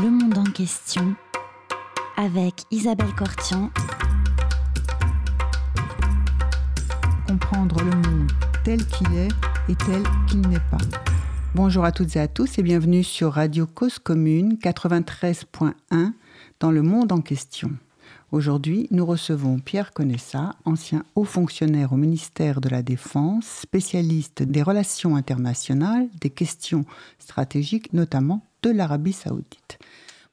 Le monde en question avec Isabelle Cortian. Comprendre le monde tel qu'il est et tel qu'il n'est pas. Bonjour à toutes et à tous et bienvenue sur Radio Cause Commune 93.1 dans le monde en question. Aujourd'hui, nous recevons Pierre Conessa, ancien haut fonctionnaire au ministère de la Défense, spécialiste des relations internationales, des questions stratégiques, notamment de l'Arabie saoudite.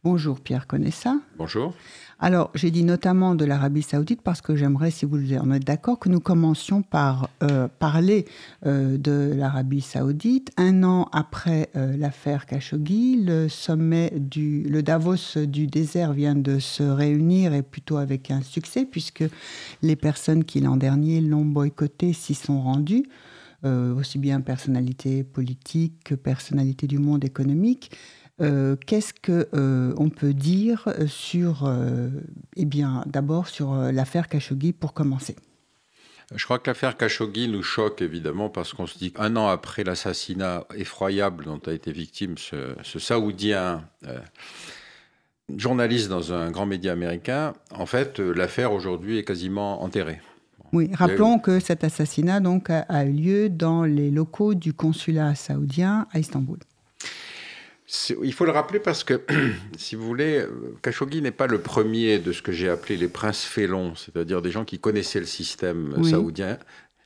Bonjour Pierre Conessa. Bonjour. Alors, j'ai dit notamment de l'Arabie saoudite parce que j'aimerais, si vous en êtes d'accord, que nous commencions par euh, parler euh, de l'Arabie saoudite. Un an après euh, l'affaire Khashoggi, le sommet du le Davos du désert vient de se réunir et plutôt avec un succès puisque les personnes qui l'an dernier l'ont boycotté s'y sont rendues. aussi bien personnalité politique que personnalité du monde économique. Euh, qu'est-ce qu'on euh, peut dire sur, euh, eh bien, d'abord sur l'affaire Khashoggi pour commencer? Je crois que l'affaire Khashoggi nous choque évidemment parce qu'on se dit qu'un an après l'assassinat effroyable dont a été victime ce, Saoudien journaliste dans un grand média américain, en fait, l'affaire aujourd'hui est quasiment enterrée. Oui, rappelons que cet assassinat donc a, eu lieu dans les locaux du consulat saoudien à Istanbul. Il faut le rappeler parce que, si vous voulez, Khashoggi n'est pas le premier de ce que j'ai appelé les princes félons, c'est-à-dire des gens qui connaissaient le système saoudien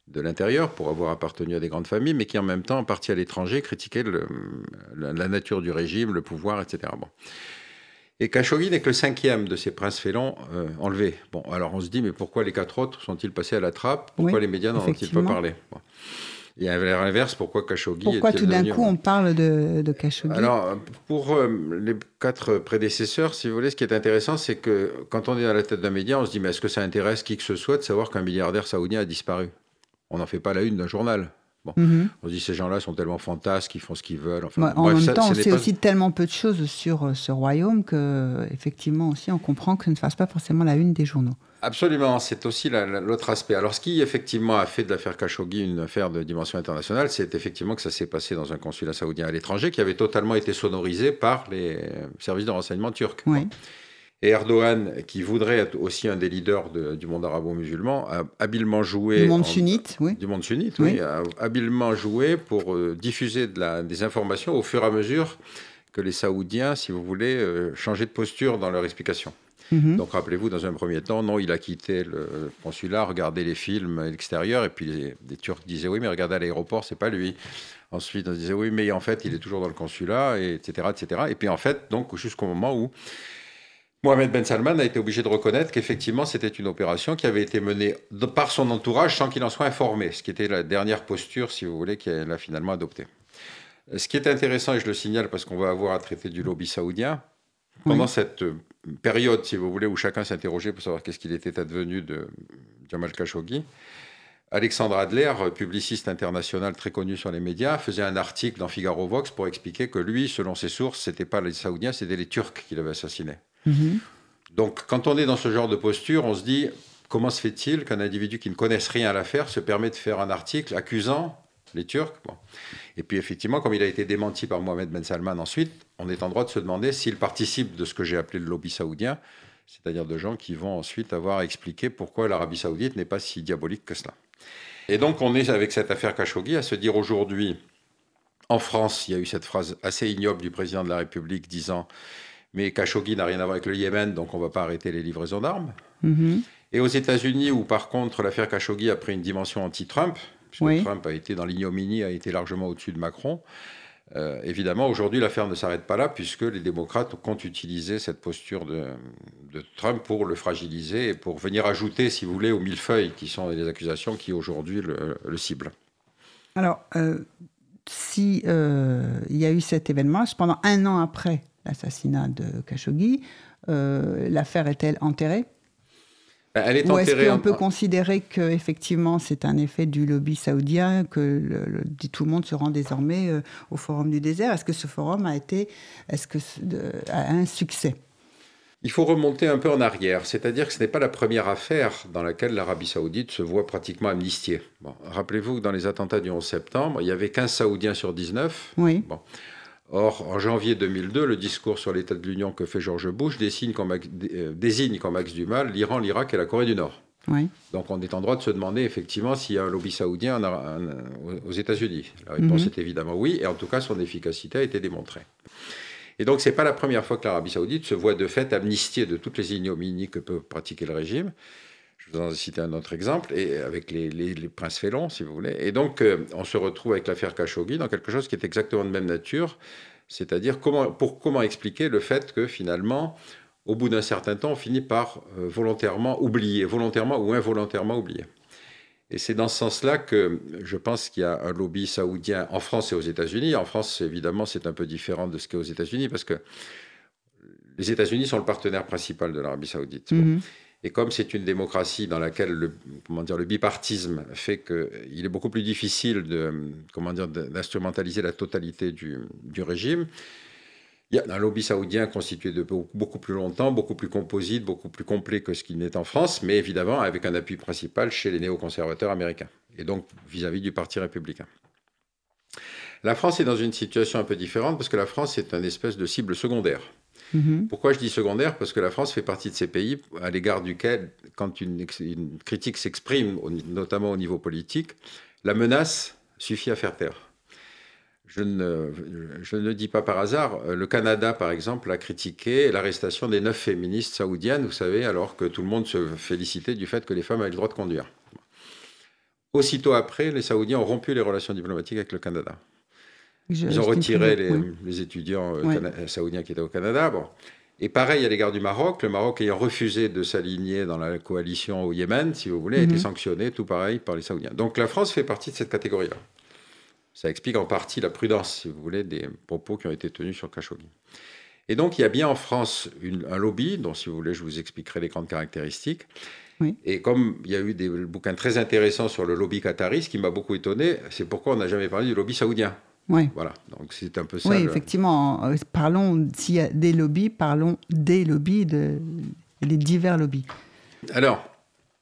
de l'intérieur pour avoir appartenu à des grandes familles, mais qui en même temps, partis à l'étranger, critiquaient la, nature du régime, le pouvoir, etc. Bon. Et Khashoggi n'est que le cinquième de ces princes félons euh, enlevés. Bon, alors on se dit, mais pourquoi les quatre autres sont-ils passés à la trappe? Pourquoi les médias n'en ont-ils pas parlé? Et à l'inverse, pourquoi Khashoggi Pourquoi tout d'un coup on parle de, de Khashoggi? Alors, pour euh, les quatre prédécesseurs, si vous voulez, ce qui est intéressant, c'est que quand on est à la tête d'un média, on se dit mais est-ce que ça intéresse qui que ce soit de savoir qu'un milliardaire saoudien a disparu? On n'en fait pas la une d'un journal. Bon. Mhm. On se dit ces gens-là sont tellement fantasques, ils font ce qu'ils veulent. Enfin, en même temps, on sait aussi tellement peu de choses sur euh, ce royaume que, effectivement, aussi, on comprend que ça ne fasse pas forcément la une des journaux. Absolument, c'est aussi l'autre aspect. Alors, ce qui effectivement a fait de l'affaire Khashoggi une affaire de dimension internationale, c'est effectivement que ça s'est passé dans un consulat saoudien à l'étranger qui avait totalement été sonorisé par les services de renseignement turcs. Et Erdogan, qui voudrait être aussi un des leaders du monde arabo-musulman, a habilement joué. Du monde sunnite, oui. Du monde sunnite, oui. a habilement joué pour euh, diffuser de la, des informations au fur et à mesure que les Saoudiens, si vous voulez, euh, changeaient de posture dans leur explication. Mhm. Donc rappelez-vous, dans un premier temps, non, il a quitté le consulat, regardé les films à l'extérieur, et puis les, Turcs disaient oui, mais regardez à l'aéroport, c'est pas lui. Ensuite, on disait oui, mais en fait, il est toujours dans le consulat, et etc., etc. Et puis en fait, donc jusqu'au moment où Mohamed Ben Salman a été obligé de reconnaître qu'effectivement, c'était une opération qui avait été menée par son entourage sans qu'il en soit informé, ce qui était la dernière posture, si vous voulez, qu'il a finalement adoptée. Ce qui est intéressant, et je le signale parce qu'on va avoir à traiter du lobby saoudien, pendant cette euh, période, si vous voulez, où chacun s'interrogeait pour savoir qu'est-ce qu'il était advenu de Jamal Khashoggi, Alexandre Adler, publiciste international très connu sur les médias, faisait un article dans Figaro Vox pour expliquer que lui, selon ses sources, c'était pas les Saoudiens, c'était les Turcs qui l'avaient assassiné. Mhm. Donc, quand on est dans ce genre de posture, on se dit comment se fait-il qu'un individu qui ne connaisse rien à l'affaire se permet de faire un article accusant les Turcs? Et puis effectivement, comme il a été démenti par Mohamed Ben Salman ensuite, on est en droit de se demander s'il participe de ce que j'ai appelé le lobby saoudien, c'est-à-dire de gens qui vont ensuite avoir expliqué pourquoi l'Arabie saoudite n'est pas si diabolique que cela. Et donc on est avec cette affaire Khashoggi à se dire aujourd'hui, en France, il y a eu cette phrase assez ignoble du président de la République disant mais Khashoggi n'a rien à voir avec le Yémen, donc on ne va pas arrêter les livraisons d'armes. Mm-hmm. Et aux États-Unis, où par contre l'affaire Khashoggi a pris une dimension anti-Trump, puisque Trump a été dans l'ignominie, a été largement au-dessus de Macron. Euh, évidemment, aujourd'hui, l'affaire ne s'arrête pas là, puisque les démocrates comptent utiliser cette posture de, Trump pour le fragiliser et pour venir ajouter, si vous voulez, aux millefeuilles qui sont les accusations qui aujourd'hui le, le ciblent. Alors, euh, si euh, y a eu cet événement, pendant un an après l'assassinat de Khashoggi, l'affaire est-elle enterrée? Bah, elle est Ou est-ce qu'on peut considérer qu'effectivement c'est un effet du lobby saoudien, que le, tout le monde se rend désormais euh, au Forum du désert? Est-ce que ce forum a été est-ce que, a un succès? Il faut remonter un peu en arrière, c'est-à-dire que ce n'est pas la première affaire dans laquelle l'Arabie saoudite se voit pratiquement amnistiée. Bon, Rappelez-vous que dans les attentats du 11 septembre, il y avait 15 Saoudiens sur 19. Oui. Bon. Or, en janvier 2002, le discours sur l'état de l'Union que fait George Bush désigne comme, euh, désigne comme axe du mal l'Iran, l'Irak et la Corée du Nord. Donc on est en droit de se demander effectivement s'il y a un lobby saoudien aux États-Unis. La réponse mhm. est évidemment oui, et en tout cas son efficacité a été démontrée. Et donc ce n'est pas la première fois que l'Arabie saoudite se voit de fait amnistiée de toutes les ignominies que peut pratiquer le régime. Je vous en citer un autre exemple, et avec les, princes félons, si vous voulez. Et donc euh, on se retrouve avec l'affaire Khashoggi dans quelque chose qui est exactement de même nature, c'est-à-dire comment, pour comment expliquer le fait que finalement au bout d'un certain temps, on finit par euh, volontairement oublier, volontairement ou involontairement oublier. Et c'est dans ce sens-là que je pense qu'il y a un lobby saoudien en France et aux États-Unis. En France, évidemment, c'est un peu différent de ce qu'est aux États-Unis parce que les États-Unis sont le partenaire principal de l'Arabie saoudite. Mhm. Et comme c'est une démocratie dans laquelle le, comment dire, le bipartisme fait qu'il est beaucoup plus difficile de, comment dire, d'instrumentaliser la totalité du, du régime, il y a un lobby saoudien constitué de beaucoup plus longtemps, beaucoup plus composite, beaucoup plus complet que ce qu'il n'est en France, mais évidemment avec un appui principal chez les néoconservateurs américains, et donc vis-à-vis du Parti républicain. La France est dans une situation un peu différente parce que la France est une espèce de cible secondaire. Mm-hmm. Pourquoi je dis secondaire? Parce que la France fait partie de ces pays à l'égard duquel, quand une critique s'exprime, notamment au niveau politique, la menace suffit à faire taire je ne, je ne dis pas par hasard, euh, le Canada, par exemple, a critiqué l'arrestation des neuf féministes saoudiennes, vous savez, alors que tout le monde se félicitait du fait que les femmes avaient le droit de conduire. Aussitôt après, les Saoudiens ont rompu les relations diplomatiques avec le Canada. Ils ont retiré les, étudiants euh, saoudiens qui étaient au Canada. Bon. Et pareil à l'égard du Maroc, le Maroc ayant refusé de s'aligner dans la coalition au Yémen, si vous voulez, a été mhm. sanctionné, tout pareil, par les Saoudiens. Donc la France fait partie de cette catégorie-là. Ça explique en partie la prudence, si vous voulez, des propos qui ont été tenus sur Khashoggi. Et donc, il y a bien en France un lobby, dont, si vous voulez, je vous expliquerai les grandes caractéristiques. Et comme il y a eu des bouquins très intéressants sur le lobby qatari, ce qui m'a beaucoup étonné, c'est pourquoi on n'a jamais parlé du lobby saoudien. Oui. Voilà, donc c'est un peu ça. Oui, effectivement. Euh, parlons, s'il y a des lobbies, parlons des lobbies, de, les divers lobbies. Alors,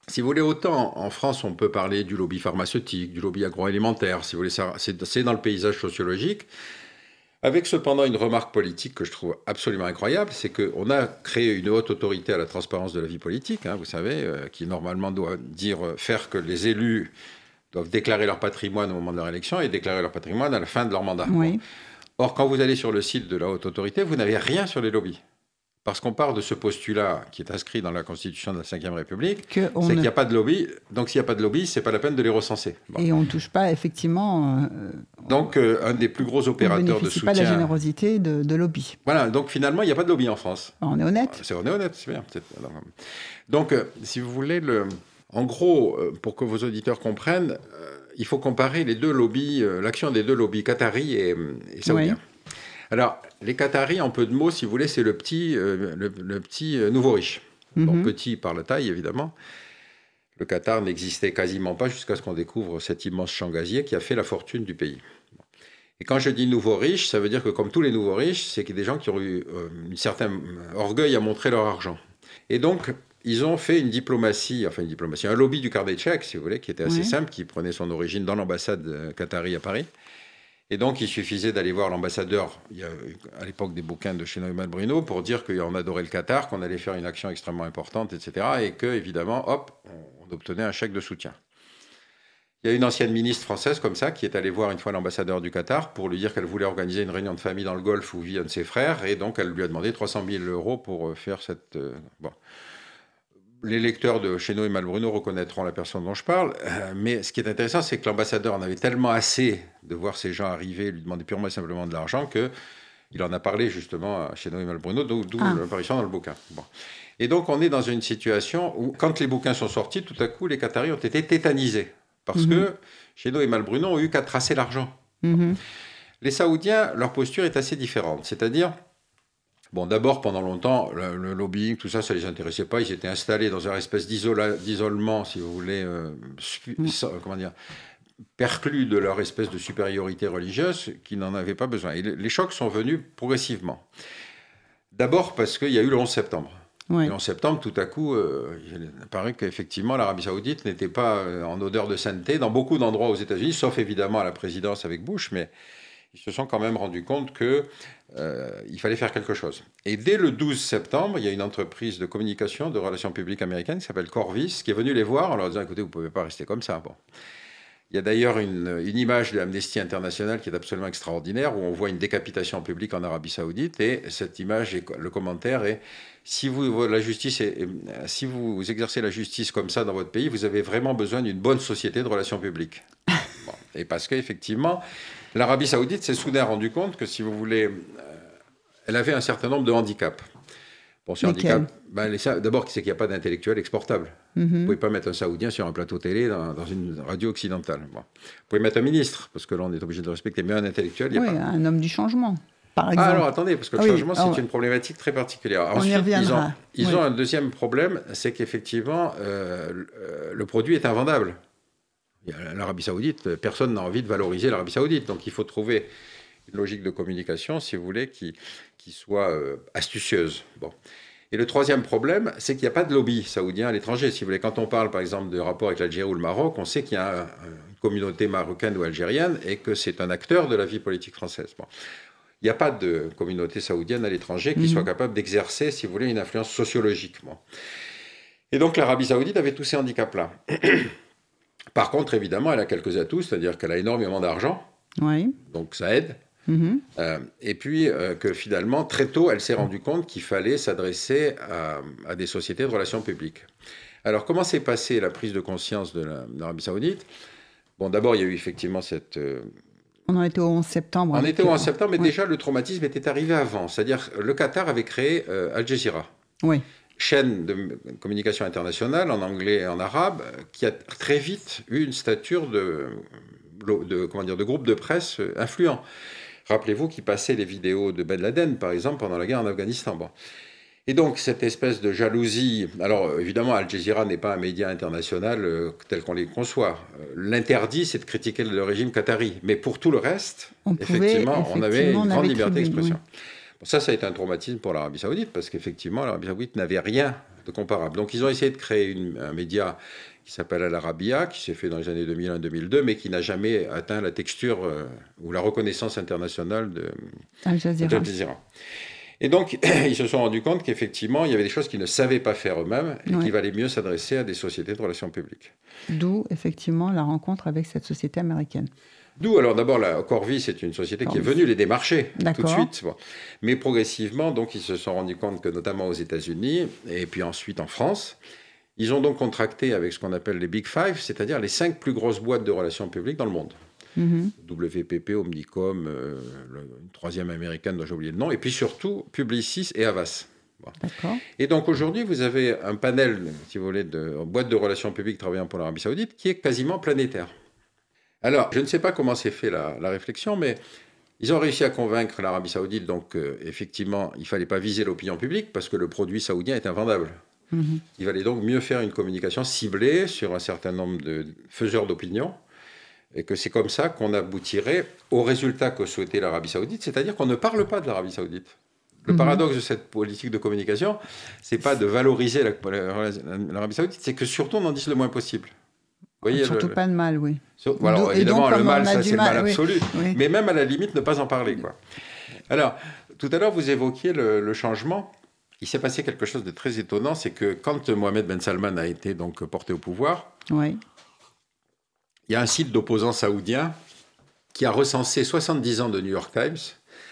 si vous voulez, autant en France, on peut parler du lobby pharmaceutique, du lobby agroalimentaire, si vous voulez, c'est dans le paysage sociologique. Avec cependant une remarque politique que je trouve absolument incroyable, c'est qu'on a créé une haute autorité à la transparence de la vie politique, hein, vous savez, euh, qui normalement doit dire, euh, faire que les élus doivent déclarer leur patrimoine au moment de leur élection et déclarer leur patrimoine à la fin de leur mandat. Or, quand vous allez sur le site de la haute autorité, vous n'avez rien sur les lobbies. Parce qu'on part de ce postulat qui est inscrit dans la Constitution de la Ve République, c'est qu'il n'y a pas de lobby. Donc s'il n'y a pas de lobby, c'est pas la peine de les recenser. Et on ne touche pas effectivement. Euh, donc euh, un des plus gros opérateurs de soutien. pas de la générosité de, lobby. Voilà. Donc finalement, il n'y a pas de lobby en France. On est honnête. C'est on est honnête, c'est bien. Donc euh, si vous voulez le, en gros, pour que vos auditeurs comprennent, il faut comparer les deux lobbies, l'action des deux lobbies, qataris et, et saoudiens. Alors, les Qataris, en peu de mots, si vous voulez, c'est le petit, euh, le, petit euh, nouveau riche. Mhm. petit par la taille, évidemment. Le Qatar n'existait quasiment pas jusqu'à ce qu'on découvre cet immense champ gazier qui a fait la fortune du pays. Et quand je dis nouveau riche, ça veut dire que comme tous les nouveaux riches, c'est des gens qui ont eu euh, un certain orgueil à montrer leur argent. Et donc, ils ont fait une diplomatie, enfin une diplomatie, un lobby du de chèque, si vous voulez, qui était assez simple, qui prenait son origine dans l'ambassade qatari à Paris. Et donc, il suffisait d'aller voir l'ambassadeur, à l'époque des bouquins de Chenoy Malbrino, pour dire qu'on adorait le Qatar, qu'on allait faire une action extrêmement importante, etc. Et que, évidemment, hop, on obtenait un chèque de soutien. Il y a une ancienne ministre française comme ça qui est allée voir une fois l'ambassadeur du Qatar pour lui dire qu'elle voulait organiser une réunion de famille dans le Golfe où vit un de ses frères. Et donc, elle lui a demandé 300 000 euros pour euh, faire cette. Euh, bon les lecteurs de Chéneau et Malbruno reconnaîtront la personne dont je parle. Euh, mais ce qui est intéressant, c'est que l'ambassadeur en avait tellement assez de voir ces gens arriver et lui demander purement et simplement de l'argent que il en a parlé justement à Chéneau et Malbruno, d'où ah. l'apparition dans le bouquin. Et donc on est dans une situation où, quand les bouquins sont sortis, tout à coup, les Qataris ont été tétanisés. Parce que mhm. Chéneau et Malbruno ont eu qu'à tracer l'argent. Mhm. Les Saoudiens, leur posture est assez différente. C'est-à-dire, Bon, d'abord, pendant longtemps, le, lobbying, tout ça, ça les intéressait pas. Ils étaient installés dans une espèce d'isolement, si vous voulez, euh, mm. comment dire, perclus de leur espèce de supériorité religieuse, qui n'en avaient pas besoin. Et les chocs sont venus progressivement. D'abord parce qu'il y a eu le 11 septembre. Le 11 septembre, tout à coup, euh, il paraît qu'effectivement, l'Arabie saoudite n'était pas euh, en odeur de sainteté dans beaucoup d'endroits aux États-Unis, sauf évidemment à la présidence avec Bush, mais ils se sont quand même rendus compte qu'il euh, fallait faire quelque chose. Et dès le 12 septembre, il y a une entreprise de communication, de relations publiques américaine qui s'appelle Corvis, qui est venue les voir en leur disant, écoutez, vous ne pouvez pas rester comme ça. Bon. Il y a d'ailleurs une, image de l'Amnesty International qui est absolument extraordinaire, où on voit une décapitation publique en Arabie Saoudite, et cette image, le commentaire est si vous, la justice si vous exercez la justice comme ça dans votre pays, vous avez vraiment besoin d'une bonne société de relations publiques. Et parce qu'effectivement, l'Arabie Saoudite s'est soudain rendu compte que, si vous voulez, euh, elle avait un certain nombre de handicaps. Bon, ce handicap, ben, d'abord, c'est qu'il n'y a pas d'intellectuel exportable. Mhm. Vous ne pouvez pas mettre un Saoudien sur un plateau télé dans, une radio occidentale. Vous pouvez mettre un ministre, parce que là, on est obligé de respecter, mais un intellectuel, il n'y a oui, un homme du changement. Par ah, exemple. alors attendez, parce que le ah changement, c'est ah une problématique très particulière. On Ensuite, y reviendra. ils ont, ils ont un deuxième problème, c'est qu'effectivement, euh, le produit est invendable. L'Arabie Saoudite, personne n'a envie de valoriser l'Arabie Saoudite. Donc il faut trouver une logique de communication, si vous voulez, qui, qui soit euh, astucieuse. Bon. Et le troisième problème, c'est qu'il n'y a pas de lobby saoudien à l'étranger. Si vous voulez, quand on parle par exemple de rapport avec l'Algérie ou le Maroc, on sait qu'il y a une communauté marocaine ou algérienne et que c'est un acteur de la vie politique française. Bon. Il n'y a pas de communauté saoudienne à l'étranger qui mhm. soit capable d'exercer, si vous voulez, une influence sociologique. Et donc l'Arabie saoudite avait tous ces handicaps-là. Par contre, évidemment, elle a quelques atouts, c'est-à-dire qu'elle a énormément d'argent. Oui. Donc ça aide. Mhm. Euh, et puis euh, que finalement, très tôt, elle s'est rendue compte qu'il fallait s'adresser à, des sociétés de relations publiques. Alors, comment s'est passée la prise de conscience de l'Arabie saoudite? Bon, d'abord, il y a eu effectivement cette... Euh, on en était au 11 septembre. On était au 11 septembre, mais déjà, le traumatisme était arrivé avant. C'est-à-dire, le Qatar avait créé Al Jazeera. Oui chaîne de communication internationale en anglais et en arabe qui a très vite eu une stature de, de, comment dire, de groupe de presse influent. Rappelez-vous qu'il passait les vidéos de Ben Laden, par exemple, pendant la guerre en Afghanistan. Bon. Et donc, cette espèce de jalousie. Alors, évidemment, Al Jazeera n'est pas un média international euh, tel qu'on les conçoit. Euh, l'interdit, c'est de critiquer le régime qatari. Mais pour tout le reste, effectivement, on avait une grande liberté d'expression. Ça, ça a été un traumatisme pour l'Arabie Saoudite, parce qu'effectivement, l'Arabie Saoudite n'avait rien de comparable. Donc, ils ont essayé de créer un média qui s'appelle Al Arabiya, qui s'est fait dans les années 2001-2002, mais qui n'a jamais atteint la texture euh, ou la reconnaissance internationale de Al Jazeera. Et donc, ils se sont rendus compte qu'effectivement, il y avait des choses qu'ils ne savaient pas faire eux-mêmes et qu'il valait mieux s'adresser à des sociétés de relations publiques. D'où, effectivement, la rencontre avec cette société américaine. D'où, alors d'abord, la Corvis c'est une société qui est venue les démarcher tout de suite. Mais progressivement, donc, ils se sont rendus compte que, notamment aux États-Unis, et puis ensuite en France, ils ont donc contracté avec ce qu'on appelle les Big Five, c'est-à-dire les cinq plus grosses boîtes de relations publiques dans le monde. Mm-hmm. WPP, Omnicom, euh, une troisième américaine dont j'ai oublié le nom, et puis surtout Publicis et Avas. Et donc aujourd'hui, vous avez un panel, si vous voulez, de boîtes de relations publiques travaillant pour l'Arabie Saoudite qui est quasiment planétaire. Alors, je ne sais pas comment s'est fait la, réflexion, mais ils ont réussi à convaincre l'Arabie Saoudite, donc euh, effectivement, il ne fallait pas viser l'opinion publique parce que le produit saoudien est invendable. Mhm. Il valait donc mieux faire une communication ciblée sur un certain nombre de faiseurs d'opinion et que c'est comme ça qu'on aboutirait au résultat que souhaitait l'Arabie saoudite, c'est-à-dire qu'on ne parle pas de l'Arabie saoudite. Le mhm. paradoxe de cette politique de communication, c'est pas de valoriser l'Arabie saoudite, c'est que surtout on en dise le moins possible. Voyez, surtout pas de mal, oui. évidemment, le mal, ça c'est le mal absolu. Mais même à la limite, ne pas en parler. Quoi. Alors, tout à l'heure, vous évoquiez le changement il s'est passé quelque chose de très étonnant, c'est que quand Mohamed Ben Salman a été donc porté au pouvoir, il y a un site d'opposants saoudiens qui a recensé 70 ans de New York Times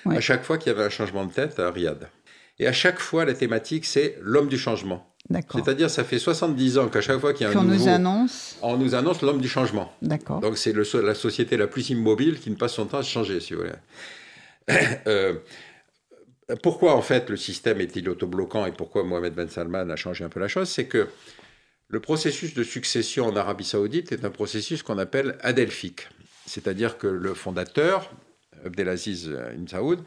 à chaque fois qu'il y avait un changement de tête à Riyad. Et à chaque fois, la thématique, c'est l'homme du changement. C'est-à-dire, ça fait 70 ans qu'à chaque fois qu'il y a un nouveau... nous annonce... On nous annonce l'homme du changement. D'accord. Donc, c'est la société la plus immobile qui ne passe son temps à changer, si vous voulez. euh, pourquoi en fait le système est-il autobloquant et pourquoi Mohamed Ben Salman a changé un peu la chose? C'est que le processus de succession en Arabie Saoudite est un processus qu'on appelle adelphique. C'est-à-dire que le fondateur, Abdelaziz Ibn Saoud,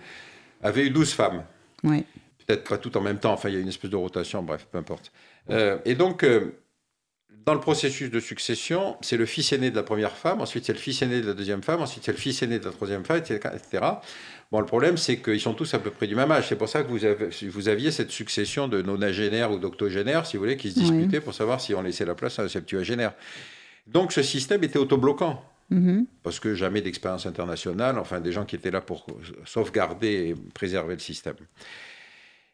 avait eu 12 femmes. Oui. Peut-être pas tout en même temps, enfin il y a une espèce de rotation, bref, peu importe. Euh, et donc, euh, dans le processus de succession, c'est le fils aîné de la première femme, ensuite c'est le fils aîné de la deuxième femme, ensuite c'est le fils aîné de la troisième femme, etc. Bon, le problème, c'est qu'ils sont tous à peu près du même âge. C'est pour ça que vous, avez, vous aviez cette succession de nonagénaires ou d'octogénaires, si vous voulez, qui se disputaient pour savoir si on laissait la place à un septuagénaire. Donc ce système était autobloquant. Mhm. Parce que jamais d'expérience internationale, enfin des gens qui étaient là pour sauvegarder et préserver le système.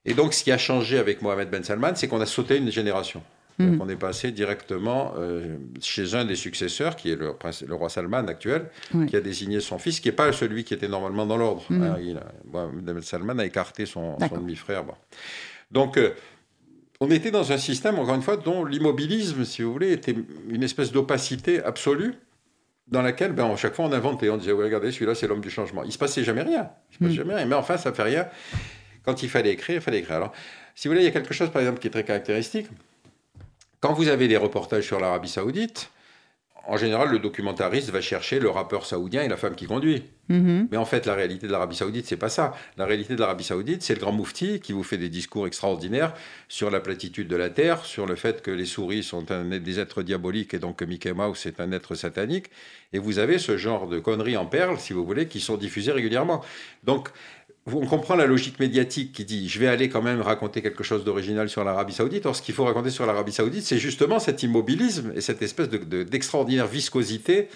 Et donc ce qui a changé avec Mohamed Ben Salman, c'est qu'on a sauté une génération. Mhm. on est passé directement euh, chez un des successeurs, qui est le, roi Salman actuel, qui a désigné son fils, qui n'est pas celui qui était normalement dans l'ordre. Mhm. Hein, Mohamed Ben Salman a écarté son, demi-frère. Donc, euh, on était dans un système, encore une fois, dont l'immobilisme, si vous voulez, était une espèce d'opacité absolue dans laquelle, ben, chaque fois, on inventait. On disait, regardez, celui-là, c'est l'homme du changement. Il se passait jamais rien. Il se passait hmm. jamais rien. Mais enfin, ça fait rien. Quand il fallait écrire, il fallait écrire. Alors, si vous voulez, il y a quelque chose, par exemple, qui est très caractéristique. Quand vous avez des reportages sur l'Arabie Saoudite, en général, le documentariste va chercher le rappeur saoudien et la femme qui conduit. Mhm. Mais en fait, la réalité de l'Arabie Saoudite, c'est pas ça. La réalité de l'Arabie Saoudite, c'est le grand moufti qui vous fait des discours extraordinaires sur la platitude de la Terre, sur le fait que les souris sont un, des êtres diaboliques et donc que Mickey Mouse est un être satanique. Et vous avez ce genre de conneries en perles, si vous voulez, qui sont diffusées régulièrement. Donc, on comprend la logique médiatique qui dit je vais aller quand même raconter quelque chose d'original sur l'Arabie Saoudite. Or, ce qu'il faut raconter sur l'Arabie Saoudite, c'est justement cet immobilisme et cette espèce d'extraordinaire viscosité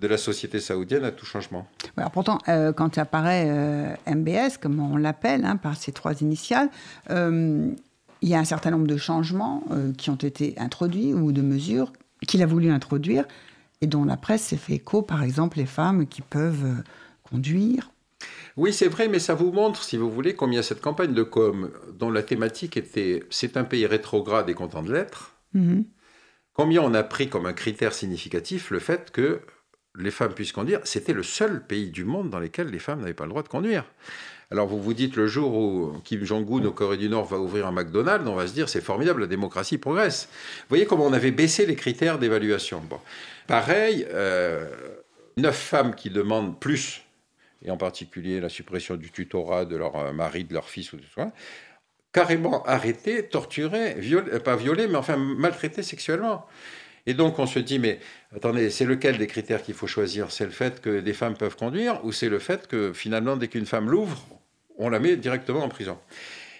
de la société saoudienne à tout changement. Alors pourtant, euh, quand apparaît euh, MBS, comme on l'appelle, hein, par ces trois initiales, euh, il y a un certain nombre de changements qui ont été introduits ou de mesures qu'il a voulu introduire et dont la presse s'est fait écho, par exemple les femmes qui peuvent conduire, oui, c'est vrai, mais ça vous montre, si vous voulez, combien cette campagne de com, dont la thématique était c'est un pays rétrograde et content de l'être, mhm. combien on a pris comme un critère significatif le fait que les femmes puissent conduire. C'était le seul pays du monde dans lequel les femmes n'avaient pas le droit de conduire. Alors vous vous dites le jour où Kim Jong-un au Corée du Nord va ouvrir un McDonald's, on va se dire c'est formidable, la démocratie progresse. Vous voyez comment on avait baissé les critères d'évaluation. Bon. Pareil, euh, neuf femmes qui demandent plus et en particulier la suppression du tutorat de leur euh, mari, de leur fils ou de soi, carrément arrêtés, torturés, euh, pas violés, mais enfin maltraités sexuellement. Et donc on se dit, mais attendez, c'est lequel des critères qu'il faut choisir? C'est le fait que des femmes peuvent conduire ou c'est le fait que finalement, dès qu'une femme l'ouvre, on la met directement en prison?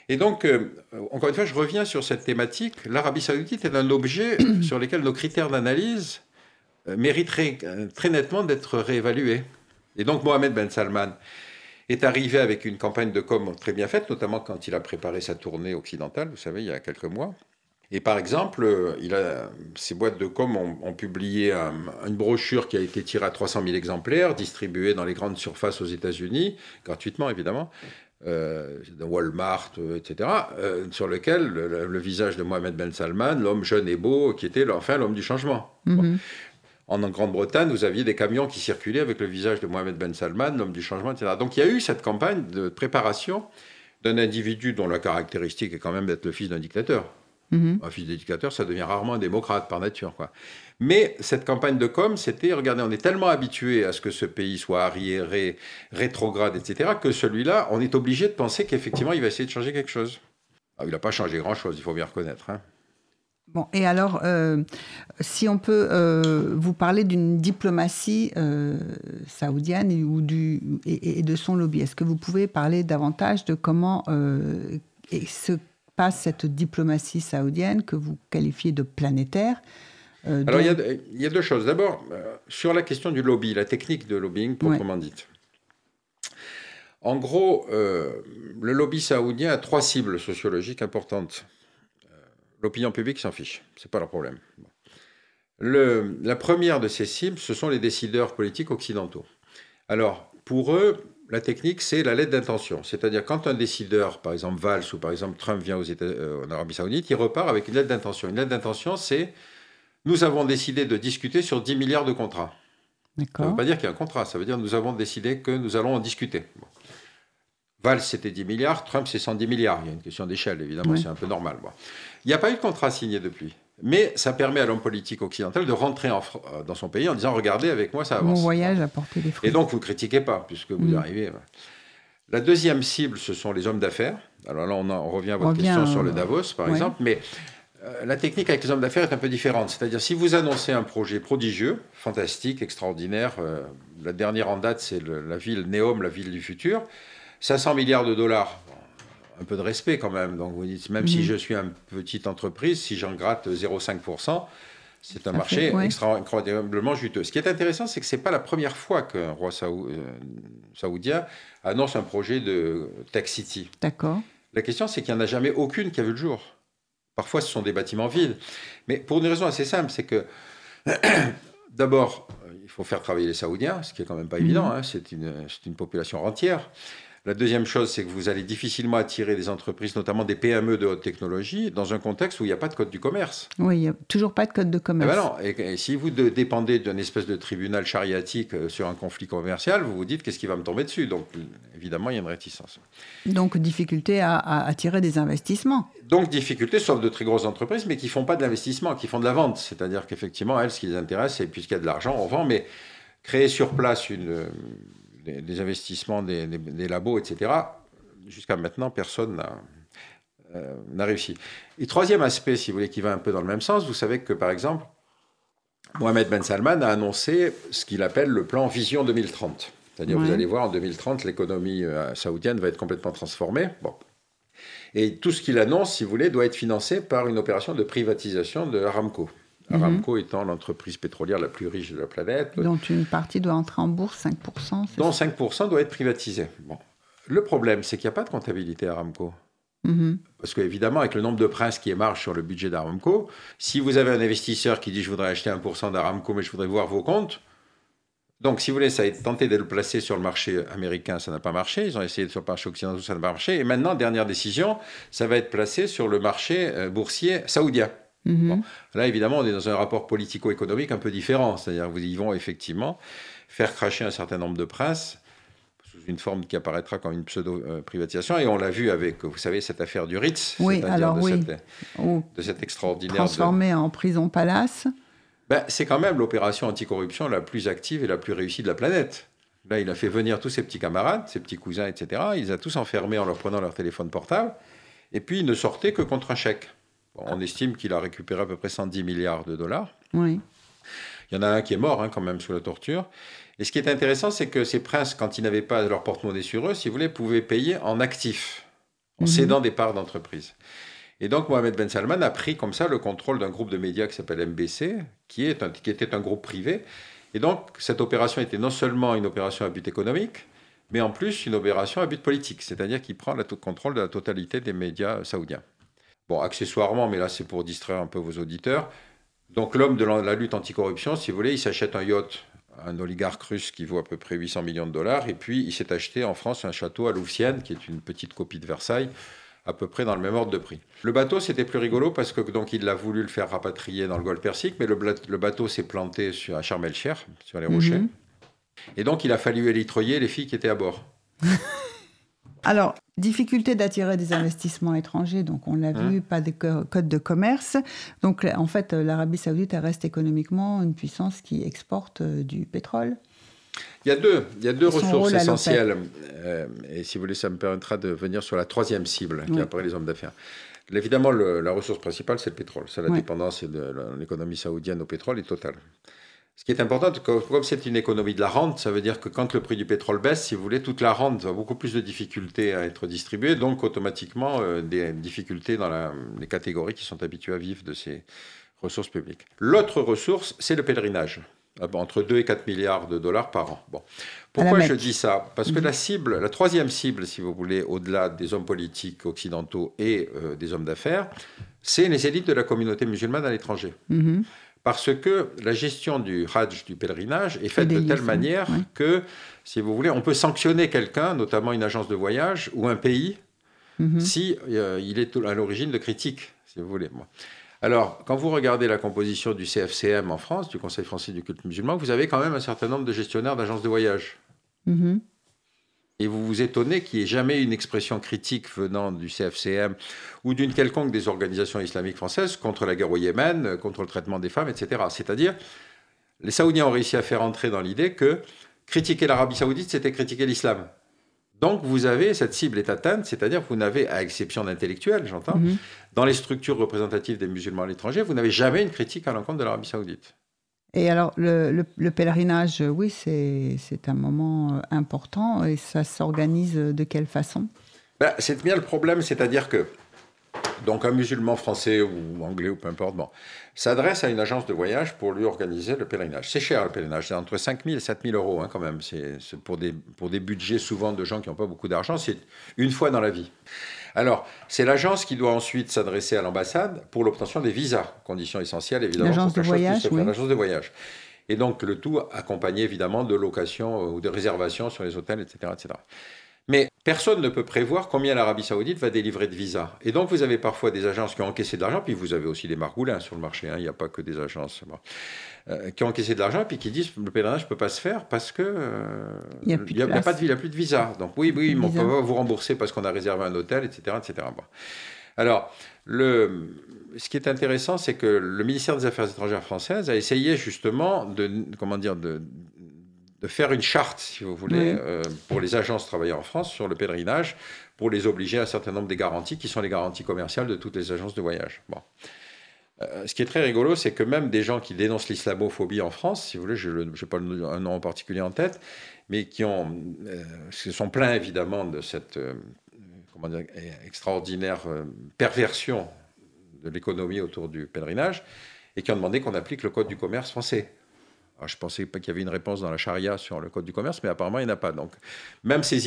Et donc, euh, encore une fois, je reviens sur cette thématique. L'Arabie saoudite est un objet sur lequel nos critères d'analyse mériteraient très nettement d'être réévalués. Et donc Mohamed Ben Salman est arrivé avec une campagne de com très bien faite, notamment quand il a préparé sa tournée occidentale, vous savez, il y a quelques mois. Et par exemple, il a, ces boîtes de com ont, publié une brochure qui a été tirée à 300 000 exemplaires, distribuée dans les grandes surfaces aux États-Unis, gratuitement évidemment, euh, Walmart, euh, etc., euh, sur lequel le, visage de Mohamed Ben Salman, l'homme jeune et beau, qui était enfin l'homme du changement. Mm-hmm. En Grande-Bretagne, vous aviez des camions qui circulaient avec le visage de Mohamed Ben Salman, l'homme du changement, etc. Donc il y a eu cette campagne de préparation d'un individu dont la caractéristique est quand même d'être le fils d'un dictateur. Mhm. Un fils d'un dictateur, ça devient rarement un démocrate par nature. Quoi. Mais cette campagne de com, c'était, regardez, on est tellement habitué à ce que ce pays soit arriéré, rétrograde, etc., que celui-là, on est obligé de penser qu'effectivement, il va essayer de changer quelque chose. Ah, il n'a pas changé grand-chose, il faut bien reconnaître. Hein. Bon, et alors, euh, si on peut euh, vous parler d'une diplomatie euh, saoudienne et, ou du, et, de son lobby, est-ce que vous pouvez parler davantage de comment se passe cette diplomatie saoudienne que vous qualifiez de planétaire Alors, il y, y, a deux choses. D'abord, sur la question du lobby, la technique de lobbying proprement dite. En gros, le lobby saoudien a trois cibles sociologiques importantes l'opinion publique s'en fiche. C'est pas leur problème. Le, la première de ces cibles, ce sont les décideurs politiques occidentaux. Alors, pour eux, la technique, c'est la lettre d'intention. C'est-à-dire, quand un décideur, par exemple Valls ou par exemple Trump vient aux États, euh, en Arabie Saoudite, il repart avec une lettre d'intention. Une lettre d'intention, c'est nous avons décidé de discuter sur 10 milliards de contrats. Ça ne veut pas dire qu'il y a un contrat, ça veut dire nous avons décidé que nous allons en discuter. Valls, c'était 10 milliards, Trump, c'est 110 milliards. Il y a une question d'échelle, évidemment, c'est un peu normal. Il n'y a pas eu de contrat signé depuis. Mais ça permet à l'homme politique occidental de rentrer en, euh, dans son pays en disant Regardez, avec moi, ça avance. Mon voyage a porté des fruits. Et donc, vous ne critiquez pas, puisque vous mm. arrivez. La deuxième cible, ce sont les hommes d'affaires. Alors là, on, revient à votre question sur le Davos, par exemple. Mais euh, la technique avec les hommes d'affaires est un peu différente. C'est-à-dire, si vous annoncez un projet prodigieux, fantastique, extraordinaire, euh, la dernière en date, c'est la ville Neom, la ville du futur. 500 milliards de dollars, un peu de respect quand même. Donc vous dites, même si mhm. je suis une petite entreprise, si j'en gratte 0,5%, C'est un marché incroyablement juteux. Ce qui est intéressant, c'est que ce n'est pas la première fois qu'un roi saoudien annonce un projet de Tech City. D'accord. La question, c'est qu'il n'y en a jamais aucune qui a vu le jour. Parfois, ce sont des bâtiments vides. Mais pour une raison assez simple, c'est que d'abord, il faut faire travailler les Saoudiens, ce qui est quand même pas évident. Mhm. Hein. C'est une, une, population entière. La deuxième chose, c'est que vous allez difficilement attirer des entreprises, notamment des PME de haute technologie, dans un contexte où il n'y a pas de code du commerce. Oui, il n'y a toujours pas de code de commerce. Eh ben et, si vous dépendez d'une espèce de tribunal chariatique euh, sur un conflit commercial, vous vous dites qu'est-ce qui va me tomber dessus? Donc, évidemment, il y a une réticence. Donc, difficulté à, attirer des investissements. Donc, difficulté, sauf de très grosses entreprises, mais qui ne font pas de l'investissement, qui font de la vente. C'est-à-dire qu'effectivement, elles, ce qui les intéresse, c'est puisqu'il y a de l'argent, on vend, mais créer sur place une des, investissements des, labos, etc. Jusqu'à maintenant, personne euh, n'a réussi. Et troisième aspect, si vous voulez, qui va un peu dans le même sens, vous savez que, par exemple, Mohamed Ben Salman a annoncé ce qu'il appelle le plan Vision 2030. C'est-à-dire, vous allez voir, en 2030, l'économie euh, saoudienne va être complètement transformée. Bon. Et tout ce qu'il annonce, si vous voulez, doit être financé par une opération de privatisation de Aramco. Aramco étant l'entreprise pétrolière la plus riche de la planète. Dont une partie doit entrer en bourse, 5%. Dont 5% doit être privatisé. Bon. Le problème, c'est qu'il n'y a pas de comptabilité Aramco. Mhm. Parce qu'évidemment, avec le nombre de princes qui émargent sur le budget d'Aramco, si vous avez un investisseur qui dit je voudrais acheter 1% d'Aramco, mais je voudrais voir vos comptes, donc, si vous voulez, ça a été tenté de le placer sur le marché américain, ça n'a pas marché. Ils ont essayé sur le marché occidental, ça n'a pas marché. Et maintenant, dernière décision, ça va être placé sur le marché euh, boursier saoudien. Mhm. Là, évidemment, on est dans un rapport politico-économique un peu différent. C'est-à-dire que ils vont effectivement faire cracher un certain nombre de princes sous une forme qui apparaîtra comme une pseudo-privatisation. Et on l'a vu avec, vous savez, cette affaire du Ritz. Oui, alors de, oui. de cette extraordinaire... Transformé en prison-palace. Ben, c'est quand même l'opération anticorruption la plus active et la plus réussie de la planète. Là, il a fait venir tous ses petits camarades, ses petits cousins, etc. Il les a tous enfermés en leur prenant leur téléphone portable. Et puis, il ne sortait que contre un chèque. On estime qu'il a récupéré à peu près 110 milliards de dollars. Oui. Il y en a un qui est mort hein, quand même sous la torture. Et ce qui est intéressant, c'est que ces princes, quand ils n'avaient pas leur porte-monnaie sur eux, si vous voulez, pouvaient payer en actifs, en mhm. cédant des parts d'entreprise. Et donc Mohamed Ben Salman a pris comme ça le contrôle d'un groupe de médias qui s'appelle MBC, qui, est qui était un groupe privé. Et donc cette opération était non seulement une opération à but économique, mais en plus une opération à but politique, c'est-à-dire qu'il prend le contrôle de la totalité des médias saoudiens. Bon, accessoirement, mais là c'est pour distraire un peu vos auditeurs. Donc l'homme de la lutte anticorruption, si vous voulez, il s'achète un yacht, un oligarque russe qui vaut à peu près 800 millions de dollars, et puis il s'est acheté en France un château à Louvciennes, qui est une petite copie de Versailles, à peu près dans le même ordre de prix. Le bateau, c'était plus rigolo parce que donc il a voulu le faire rapatrier dans le Golfe Persique, mais le, bateau s'est planté sur, à Sharm el-Cher, sur les rochers. Mhm. Et donc il a fallu élitroyer les filles qui étaient à bord. Alors, difficulté d'attirer des investissements étrangers, donc on l'a hein vu, pas de code de commerce. Donc, en fait, l'Arabie saoudite reste économiquement une puissance qui exporte euh, du pétrole. Il y a deux, il y a deux ressources essentielles. Euh, et si vous voulez, ça me permettra de venir sur la troisième cible, qui est après les hommes d'affaires. Évidemment, la ressource principale, c'est le pétrole. C'est la dépendance de l'économie saoudienne au pétrole est totale. Ce qui est important, comme c'est une économie de la rente, ça veut dire que quand le prix du pétrole baisse, si vous voulez, toute la rente a beaucoup plus de difficultés à être distribuée, donc automatiquement euh, des difficultés dans les catégories qui sont habituées à vivre de ces ressources publiques. L'autre ressource, c'est le pèlerinage, euh, entre 2 et 4 milliards de dollars par an. Bon. Pourquoi je dis ça? Parce que mhm. la cible, la troisième cible, si vous voulez, au-delà des hommes politiques occidentaux et euh, des hommes d'affaires, c'est les élites de la communauté musulmane à l'étranger. Mhm parce que la gestion du Hajj, du pèlerinage, est faite de telle manière que, si vous voulez, on peut sanctionner quelqu'un, notamment une agence de voyage ou un pays, mhm. si euh, il est à l'origine de critiques, si vous voulez. Alors, quand vous regardez la composition du CFCM en France, du Conseil français du culte musulman, vous avez quand même un certain nombre de gestionnaires d'agences de voyage. Mhm. Et vous vous étonnez qu'il n'y ait jamais une expression critique venant du CFCM ou d'une quelconque des organisations islamiques françaises contre la guerre au Yémen, contre le traitement des femmes, etc. C'est-à-dire, les Saoudiens ont réussi à faire entrer dans l'idée que critiquer l'Arabie saoudite, c'était critiquer l'islam. Donc vous avez, cette cible est atteinte, c'est-à-dire que vous n'avez, à exception d'intellectuels, j'entends, mhm. dans les structures représentatives des musulmans à l'étranger, vous n'avez jamais une critique à l'encontre de l'Arabie saoudite. Et alors, le, pèlerinage, oui, c'est un moment euh, important et ça s'organise de quelle façon? Ben, C'est bien le problème, c'est-à-dire que donc un musulman français ou anglais ou peu importe, bon, s'adresse à une agence de voyage pour lui organiser le pèlerinage. C'est cher le pèlerinage, c'est entre 5 000 et 7 000 euros hein, quand même. C'est pour des, pour des budgets souvent de gens qui n'ont pas beaucoup d'argent, c'est une fois dans la vie. Alors, c'est l'agence qui doit ensuite s'adresser à l'ambassade pour l'obtention des visas, condition essentielle évidemment. L'agence de voyage, oui. L'agence de voyage. Et donc le tout accompagné évidemment de location ou de réservation sur les hôtels, etc. etc. Mais personne ne peut prévoir combien l'Arabie Saoudite va délivrer de visas. Et donc, vous avez parfois des agences qui ont encaissé de l'argent, puis vous avez aussi des margoulins sur le marché. Hein. Il n'y a pas que des agences euh, qui ont encaissé de l'argent, puis qui disent le pèlerinage ne peut pas se faire parce que euh, il n'y a, a, pas de, il a plus de visa. Donc, oui, oui, on ne peut pas vous rembourser parce qu'on a réservé un hôtel, etc. etc. Alors, le, ce qui est intéressant, c'est que le ministère des Affaires étrangères françaises a essayé justement de, comment dire, de, de faire une charte, si vous voulez, euh, pour les agences travaillant en France sur le pèlerinage, pour les obliger à un certain nombre des garanties qui sont les garanties commerciales de toutes les agences de voyage. Bon. Euh, ce qui est très rigolo, c'est que même des gens qui dénoncent l'islamophobie en France, si vous voulez, je n'ai pas un nom en particulier en tête, mais qui euh, se sont plaints évidemment de cette dire, extraordinaire perversion de l'économie autour du pèlerinage, et qui ont demandé qu'on applique le code du commerce français. Ah, je pensais pas qu'il y avait une réponse dans la charia sur le code du commerce, mais apparemment il n'y en a pas. Donc, même ces,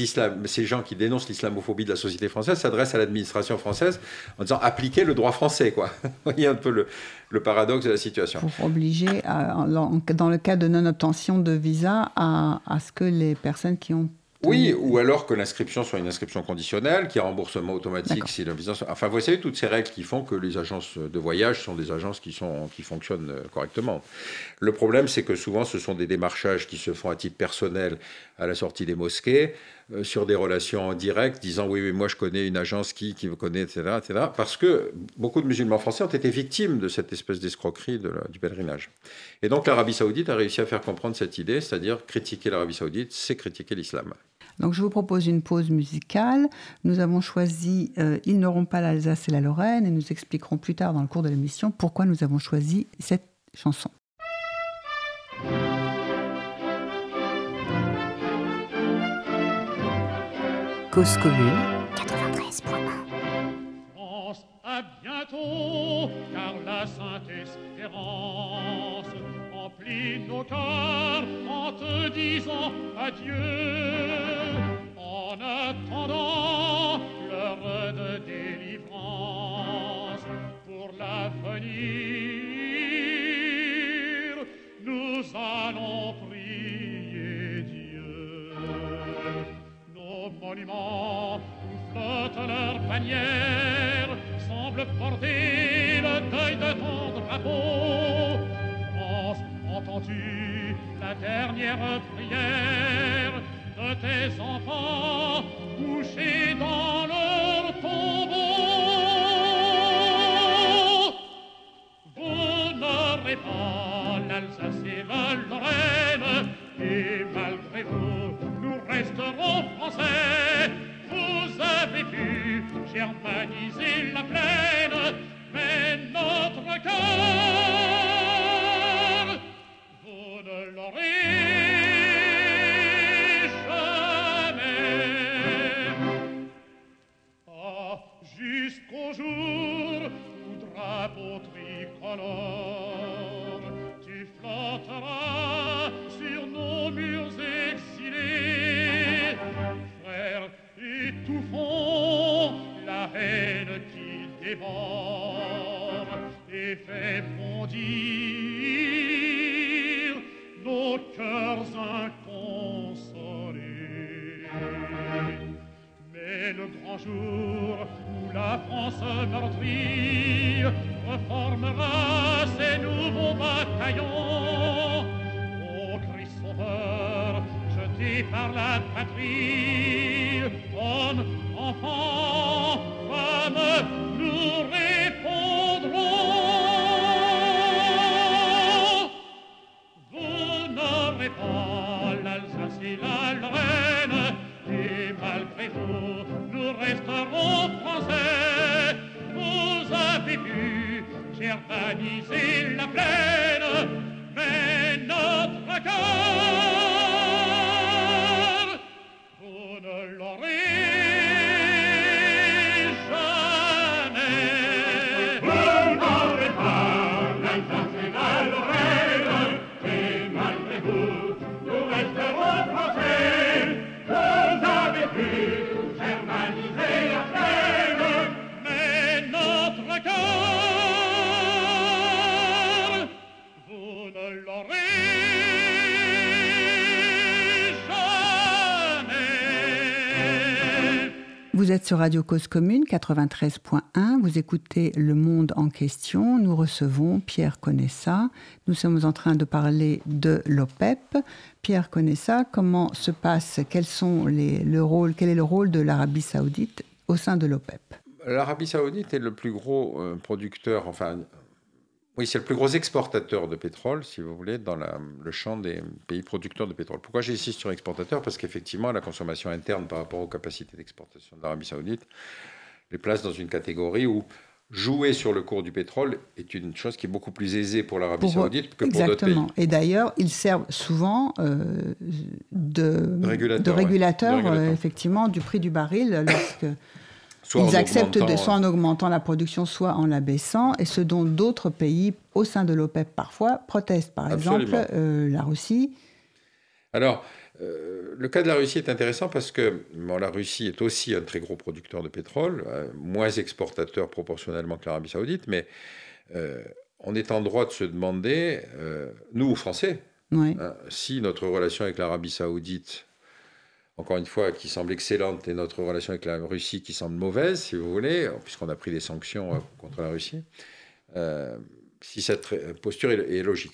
gens qui dénoncent l'islamophobie de la société française s'adressent à l'administration française en disant appliquez le droit français. Quoi. Vous voyez un peu le, paradoxe de la situation. Pour obliger, dans le cas de non-obtention de visa, à ce que les personnes qui ont oui, ou alors que l'inscription soit une inscription conditionnelle, qu'il y ait remboursement automatique si le visa. Enfin, vous savez, toutes ces règles qui font que les agences de voyage sont des agences qui, sont, qui fonctionnent euh, correctement. Le problème, c'est que souvent, ce sont des démarchages qui se font à titre personnel à la sortie des mosquées, sur des relations directes, disant oui, oui, moi je connais une agence qui, qui me connaît, etc., etc. Parce que beaucoup de musulmans français ont été victimes de cette espèce d'escroquerie du pèlerinage. Et donc l'Arabie saoudite a réussi à faire comprendre cette idée, c'est-à-dire critiquer l'Arabie saoudite, c'est critiquer l'islam. Donc je vous propose une pause musicale. Nous avons choisi euh, Ils n'auront pas l'Alsace et la Lorraine et nous expliquerons plus tard dans le cours de l'émission pourquoi nous avons choisi cette chanson. Cause commune 93.1 France à bientôt, car la sainte espérance emplit nos cœurs en te disant adieu. En attendant l'heure de délivrance pour l'avenir, Monuments flottent leur bannière, semblent porter le deuil de ton drapeau. France, entends-tu la dernière prière de tes enfants couchés dans leur tombeau? Vous n'aurez pas l'Alsace et la Lorraine, et malgré vous, nous resterons français. Vous avez pu germaniser la plaine, mais notre cœur jour où drapeau tricolore tu flotteras et fait bondir nos cœurs inconsolés mais le grand jour la France meurtrie reformera ses nouveaux bataillons. Ô Christ sauveur, jeté par la patrie, hommes, enfants, femmes, nous répondrons. Vous n'aurez pas l'Alsace et la Lorraine, et malgré vous, nous resterons français. Vous avez pu germaniser la plaine, mais notre cœur sur Radio Cause Commune 93.1. Vous écoutez Le Monde en question. Nous recevons Pierre Conessa. Nous sommes en train de parler de l'OPEP. Pierre Conessa, comment se passe, quels sont les, le rôle, quel est le rôle de l'Arabie Saoudite au sein de l'OPEP L'Arabie Saoudite est le plus gros euh, producteur, enfin oui, c'est le plus gros exportateur de pétrole, si vous voulez, dans le champ des pays producteurs de pétrole. Pourquoi j'insiste sur exportateur? Parce qu'effectivement, la consommation interne par rapport aux capacités d'exportation de l'Arabie saoudite les place dans une catégorie où jouer sur le cours du pétrole est une chose qui est beaucoup plus aisée pour l'Arabie saoudite que pour d'autres pays. Et d'ailleurs, ils servent souvent euh, de, régulateurs, euh, effectivement, du prix du baril lorsque ils acceptent de, soit en augmentant la production, soit en la baissant, et ce dont d'autres pays au sein de l'OPEP parfois protestent. Par exemple, euh, la Russie. Alors, euh, le cas de la Russie est intéressant parce que la Russie est aussi un très gros producteur de pétrole, euh, moins exportateur proportionnellement que l'Arabie saoudite, mais on est en droit de se demander, nous, Français, hein, si notre relation avec l'Arabie saoudite encore une fois, qui semble excellente, et notre relation avec la Russie qui semble mauvaise, si vous voulez, puisqu'on a pris des sanctions euh, contre la Russie, euh, si cette posture est, logique.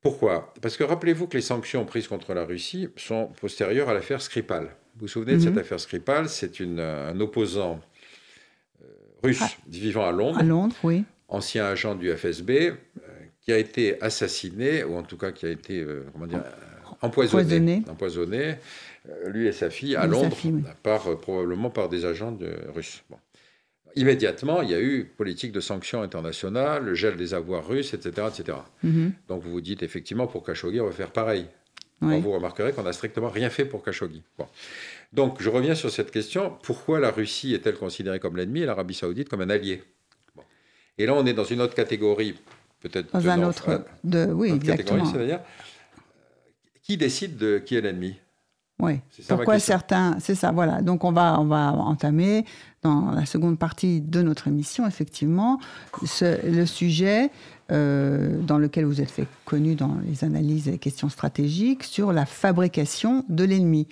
Pourquoi? Parce que rappelez-vous que les sanctions prises contre la Russie sont postérieures à l'affaire Skripal. Vous vous souvenez de cette mhm. affaire Skripal? C'est un opposant euh, russe ah. vivant à Londres, à Londres oui. ancien agent du FSB, qui a été assassiné, ou en tout cas qui a été comment dire, empoisonné. empoisonné euh, lui et sa fille, à Londres, par, euh, probablement par des agents de, russes. Immédiatement, il y a eu politique de sanctions internationales, le gel des avoirs russes, etc. etc. Mhm. Donc vous vous dites effectivement, pour Khashoggi, on va faire pareil. Vous remarquerez qu'on n'a strictement rien fait pour Khashoggi. Donc je reviens sur cette question, pourquoi la Russie est-elle considérée comme l'ennemi et l'Arabie saoudite comme un allié? Et là, on est dans une autre catégorie, peut-être... Dans un autre... De, oui, exactement. C'est-à-dire, qui décide de qui est l'ennemi? Oui. Pourquoi certains. C'est ça, voilà. Donc on va, on va entamer dans la seconde partie de notre émission, effectivement, le sujet euh, dans lequel vous êtes fait connu dans les analyses et les questions stratégiques sur la fabrication de l'ennemi.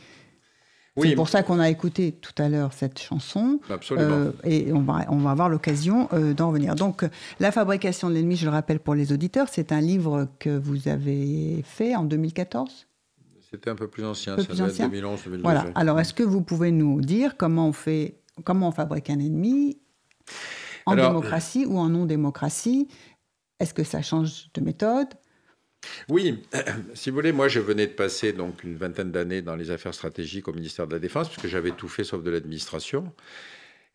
C'est pour ça qu'on a écouté tout à l'heure cette chanson. Absolument. Euh, et on va, on va avoir l'occasion euh, d'en revenir. Donc, La fabrication de l'ennemi, je le rappelle pour les auditeurs, c'est un livre que vous avez fait en 2014 c'était un peu plus ancien, ça doit être 2011, 2012. Voilà. Alors, est-ce que vous pouvez nous dire comment on fait, comment on fabrique un ennemi en démocratie ou en non-démocratie? Est-ce que ça change de méthode? Oui, si vous voulez, moi je venais de passer donc une vingtaine d'années dans les affaires stratégiques au ministère de la Défense, puisque j'avais tout fait sauf de l'administration.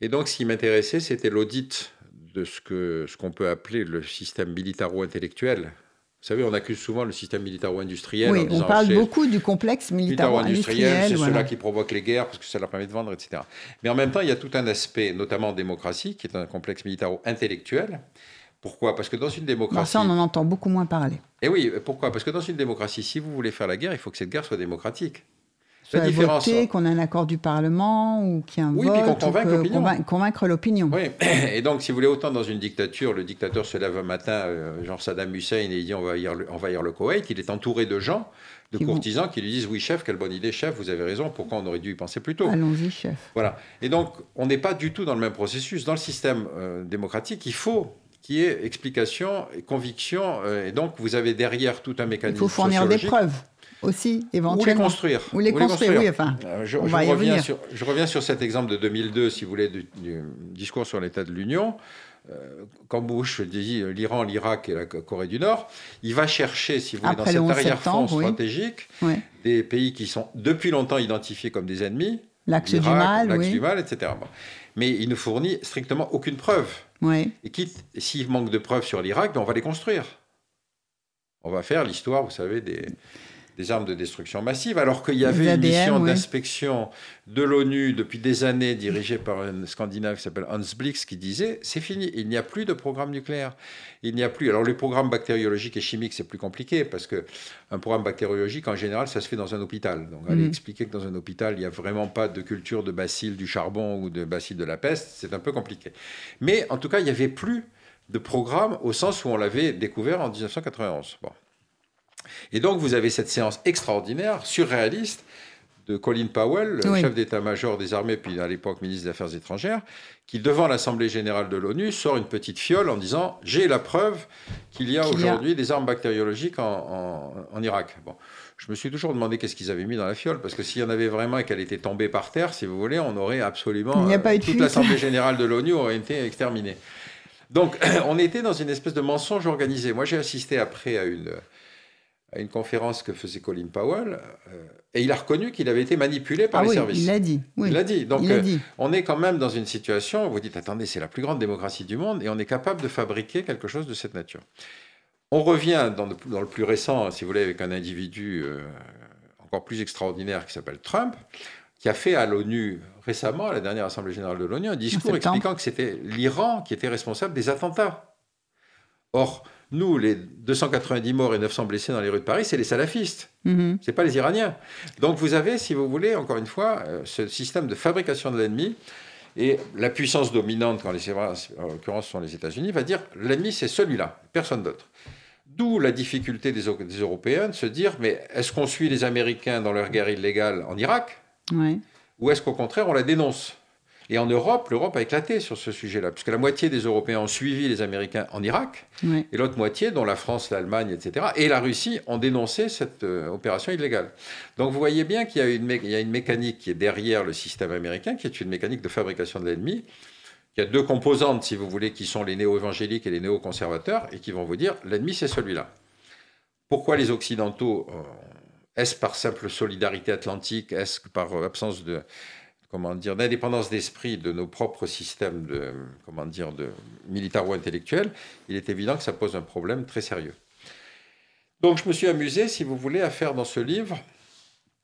Et donc ce qui m'intéressait, c'était l'audit de ce qu'on ce qu'on peut appeler le système militaro-intellectuel vous savez, on accuse souvent le système militaro-industriel. Oui, on parle beaucoup du complexe militaro-industriel. C'est cela qui provoque les guerres parce que ça leur permet de vendre, etc. Mais en même temps, il y a tout un aspect, notamment en démocratie, qui est un complexe militaro-intellectuel. Pourquoi? Parce que dans une démocratie. ça, on en entend beaucoup moins parler. Et oui, pourquoi? Parce que dans une démocratie, si vous voulez faire la guerre, il faut que cette guerre soit démocratique la différence, qu'on a un accord du Parlement ou qu'il y a un oui, vote, qu'on convainc l'opinion. Convaincre l'opinion. Oui, et donc si vous voulez, autant dans une dictature, le dictateur se lève un matin, euh, genre Saddam Hussein, et il dit on va envahir le, envahir le Koweït, il est entouré de gens, de courtisans qui lui disent oui chef, quelle bonne idée chef, vous avez raison, pourquoi on aurait dû y penser plus tôt? Allons-y chef. Voilà, et donc on n'est pas du tout dans le même processus. Dans le système euh, démocratique, il faut qu'il y ait explication et conviction, euh, et donc vous avez derrière tout un mécanisme Il faut fournir des preuves aussi, éventuellement. Ou les construire. Ou les, construire, oui, enfin. Euh, je, reviens sur, je, reviens sur, cet exemple de 2002, si vous voulez, du, discours sur l'état de l'Union. Euh, quand Bush dit euh, l'Iran, l'Irak et la Corée du Nord, il va chercher, si vous voulez, dans cette arrière-fond stratégique, des pays qui sont depuis longtemps identifiés comme des ennemis. L'axe du mal, L'axe du mal, etc. Mais il ne fournit strictement aucune preuve. Et quitte, s'il manque de preuves sur l'Irak, ben, on va les construire. On va faire l'histoire, vous savez, des, des armes de destruction massive, alors qu'il y avait une mission d'inspection de l'ONU depuis des années dirigée par un Scandinave qui s'appelle Hans Blix qui disait c'est fini, il n'y a plus de programme nucléaire. Il n'y a plus. Alors les programmes bactériologiques et chimiques c'est plus compliqué parce que un programme bactériologique en général ça se fait dans un hôpital. Donc aller mm. expliquer que dans un hôpital il n'y a vraiment pas de culture de bacilles du charbon ou de bacilles de la peste, c'est un peu compliqué. Mais en tout cas il n'y avait plus de programme au sens où on l'avait découvert en 1991. Bon. Et donc, vous avez cette séance extraordinaire, surréaliste, de Colin Powell, le chef d'état-major des armées, puis à l'époque ministre des Affaires étrangères, qui, devant l'Assemblée générale de l'ONU, sort une petite fiole en disant J'ai la preuve qu'il y a aujourd'hui des armes bactériologiques en, Irak. Bon. Je me suis toujours demandé qu'est-ce qu'ils avaient mis dans la fiole, parce que s'il y en avait vraiment et qu'elle était tombée par terre, si vous voulez, on aurait absolument. Euh, toute l'Assemblée générale de l'ONU aurait été exterminée. Donc, on était dans une espèce de mensonge organisé. Moi, j'ai assisté après à une à une conférence que faisait Colin Powell, euh, et il a reconnu qu'il avait été manipulé par ah les oui, services. Il l'a dit. Oui. Il l'a dit. Donc, euh, on est quand même dans une situation où vous dites attendez, c'est la plus grande démocratie du monde, et on est capable de fabriquer quelque chose de cette nature. On revient dans le, dans le plus récent, si vous voulez, avec un individu euh, encore plus extraordinaire qui s'appelle Trump, qui a fait à l'ONU récemment, à la dernière Assemblée générale de l'ONU, un discours expliquant que c'était l'Iran qui était responsable des attentats. Or, nous, les 290 morts et 900 blessés dans les rues de Paris, c'est les salafistes. Ce n'est pas les Iraniens. Donc vous avez, si vous voulez, encore une fois, euh, ce système de fabrication de l'ennemi. Et la puissance dominante, quand les, en l'occurrence sont les États-Unis, va dire l'ennemi, c'est celui-là, personne d'autre. D'où la difficulté des, Européens de se dire mais est-ce qu'on suit les Américains dans leur guerre illégale en Irak? Ou est-ce qu'au contraire, on la dénonce? Et en Europe, l'Europe a éclaté sur ce sujet-là, puisque la moitié des Européens ont suivi les Américains en Irak, et l'autre moitié, dont la France, l'Allemagne, etc., et la Russie, ont dénoncé cette euh, opération illégale. Donc vous voyez bien qu'il y, a une, y a une mécanique qui est derrière le système américain, qui est une mécanique de fabrication de l'ennemi. Il y a deux composantes, si vous voulez, qui sont les néo-évangéliques et les néo-conservateurs, et qui vont vous dire l'ennemi, c'est celui-là. Pourquoi les Occidentaux euh, Est-ce par simple solidarité atlantique Est-ce par absence de, comment dire, d'indépendance d'esprit de nos propres systèmes de, comment dire, de militaro-intellectuels, il est évident que ça pose un problème très sérieux. Donc je me suis amusé, si vous voulez, à faire dans ce livre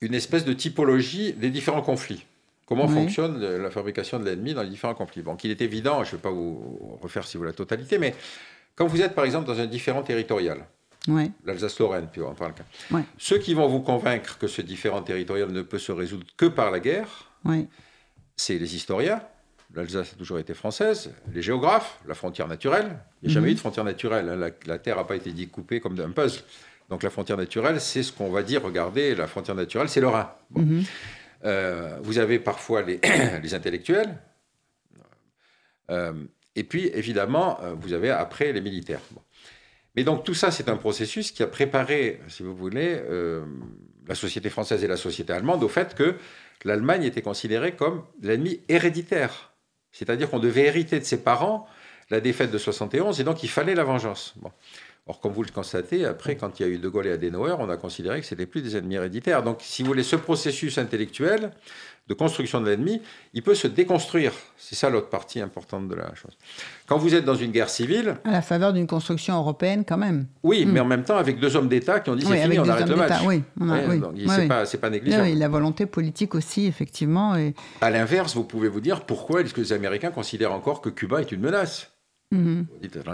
une espèce de typologie des différents conflits. Comment fonctionne la fabrication de l'ennemi dans les différents conflits Donc il est évident, je ne vais pas vous refaire si vous la totalité, mais quand vous êtes par exemple dans un différent territorial, l'Alsace-Lorraine, puis on parle. Ceux qui vont vous convaincre que ce différent territorial ne peut se résoudre que par la guerre, c'est les historiens. L'Alsace a toujours été française. Les géographes, la frontière naturelle. Il n'y a jamais mhm. eu de frontière naturelle. Hein. La, Terre n'a pas été découpée comme un puzzle. Donc la frontière naturelle, c'est ce qu'on va dire, regardez, la frontière naturelle, c'est le Rhin. Mhm. Euh, vous avez parfois les, intellectuels. Euh, et puis, évidemment, euh, vous avez après les militaires. Mais donc tout ça, c'est un processus qui a préparé, si vous voulez, la société française et la société allemande au fait que l'Allemagne était considérée comme l'ennemi héréditaire. C'est-à-dire qu'on devait hériter de ses parents la défaite de 71 et donc il fallait la vengeance. Or, comme vous le constatez, après, quand il y a eu De Gaulle et Adenauer, on a considéré que ce n'était plus des ennemis héréditaires. Donc, si vous voulez, ce processus intellectuel de construction de l'ennemi, il peut se déconstruire. C'est ça l'autre partie importante de la chose. Quand vous êtes dans une guerre civile... À la faveur d'une construction européenne quand même. Oui, hmm. mais en même temps avec deux hommes d'État qui ont dit c'est fini, on arrête le match. Oui, c'est pas, pas, négligeable. la volonté politique aussi, effectivement. Et... À l'inverse, vous pouvez vous dire pourquoi est-ce que les Américains considèrent encore que Cuba est une menace Mhm.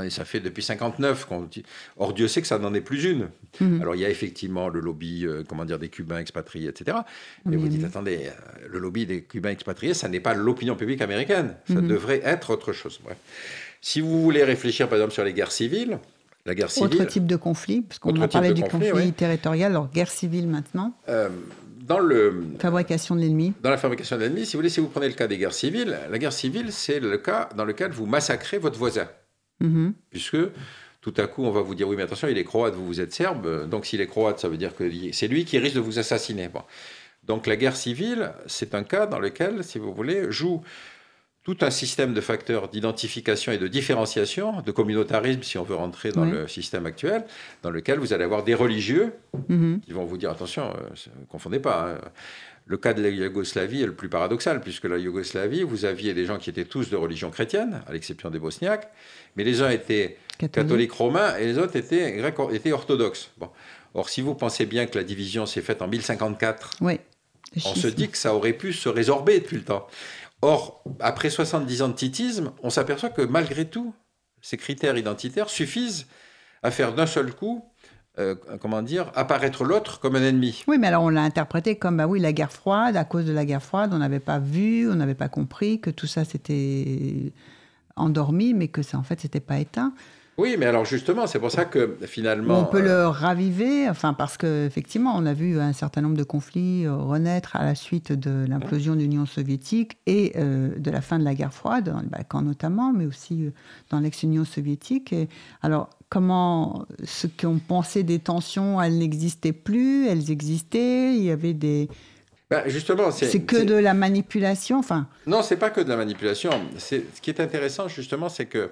ça fait depuis 59 qu'on dit. Or, Dieu sait que ça n'en est plus une. Mhm. Alors, il y a effectivement le lobby, euh, comment dire, des Cubains expatriés, etc. Mais vous dites, attendez, euh, le lobby des Cubains expatriés, ça n'est pas l'opinion publique américaine. Ça mhm. devrait être autre chose. Si vous voulez réfléchir, par exemple, sur les guerres civiles, la guerre civile. Autre type de conflit, parce qu'on a parlé du conflit, territorial, alors guerre civile maintenant. Euh, dans le fabrication de l'ennemi. Dans la fabrication de l'ennemi, si vous voulez, si vous prenez le cas des guerres civiles, la guerre civile, c'est le cas dans lequel vous massacrez votre voisin, mm-hmm. puisque tout à coup, on va vous dire oui, mais attention, il est croate, vous vous êtes serbe, donc s'il est croate, ça veut dire que c'est lui qui risque de vous assassiner. Bon. Donc la guerre civile, c'est un cas dans lequel, si vous voulez, joue tout un système de facteurs d'identification et de différenciation, de communautarisme, si on veut rentrer dans le système actuel, dans lequel vous allez avoir des religieux mhm. qui vont vous dire attention, ne euh, confondez pas. Hein. Le cas de la Yougoslavie est le plus paradoxal, puisque la Yougoslavie, vous aviez des gens qui étaient tous de religion chrétienne, à l'exception des Bosniaques, mais les uns étaient catholiques romains et les autres étaient, grecs, étaient orthodoxes. Bon. Or, si vous pensez bien que la division s'est faite en 1054, on se dit que ça aurait pu se résorber depuis le temps. Or, après 70 ans de titisme, on s'aperçoit que malgré tout, ces critères identitaires suffisent à faire d'un seul coup euh, comment dire, apparaître l'autre comme un ennemi. Oui, mais alors on l'a interprété comme, bah oui, la guerre froide, à cause de la guerre froide, on n'avait pas vu, on n'avait pas compris que tout ça s'était endormi, mais que ça, en fait, c'était pas éteint. Oui, mais alors justement, c'est pour ça que finalement. On peut le raviver, enfin, parce qu'effectivement, on a vu un certain nombre de conflits renaître à la suite de l'implosion de l'Union soviétique et de la fin de la guerre froide, dans les Balkans notamment, mais aussi dans l'ex-Union soviétique. Et, alors, comment ceux qui ont pensé des tensions, elles n'existaient plus, elles existaient, il y avait des. Ben justement, c'est que de la manipulation, enfin. Non, c'est pas que de la manipulation. Ce qui est intéressant justement, c'est que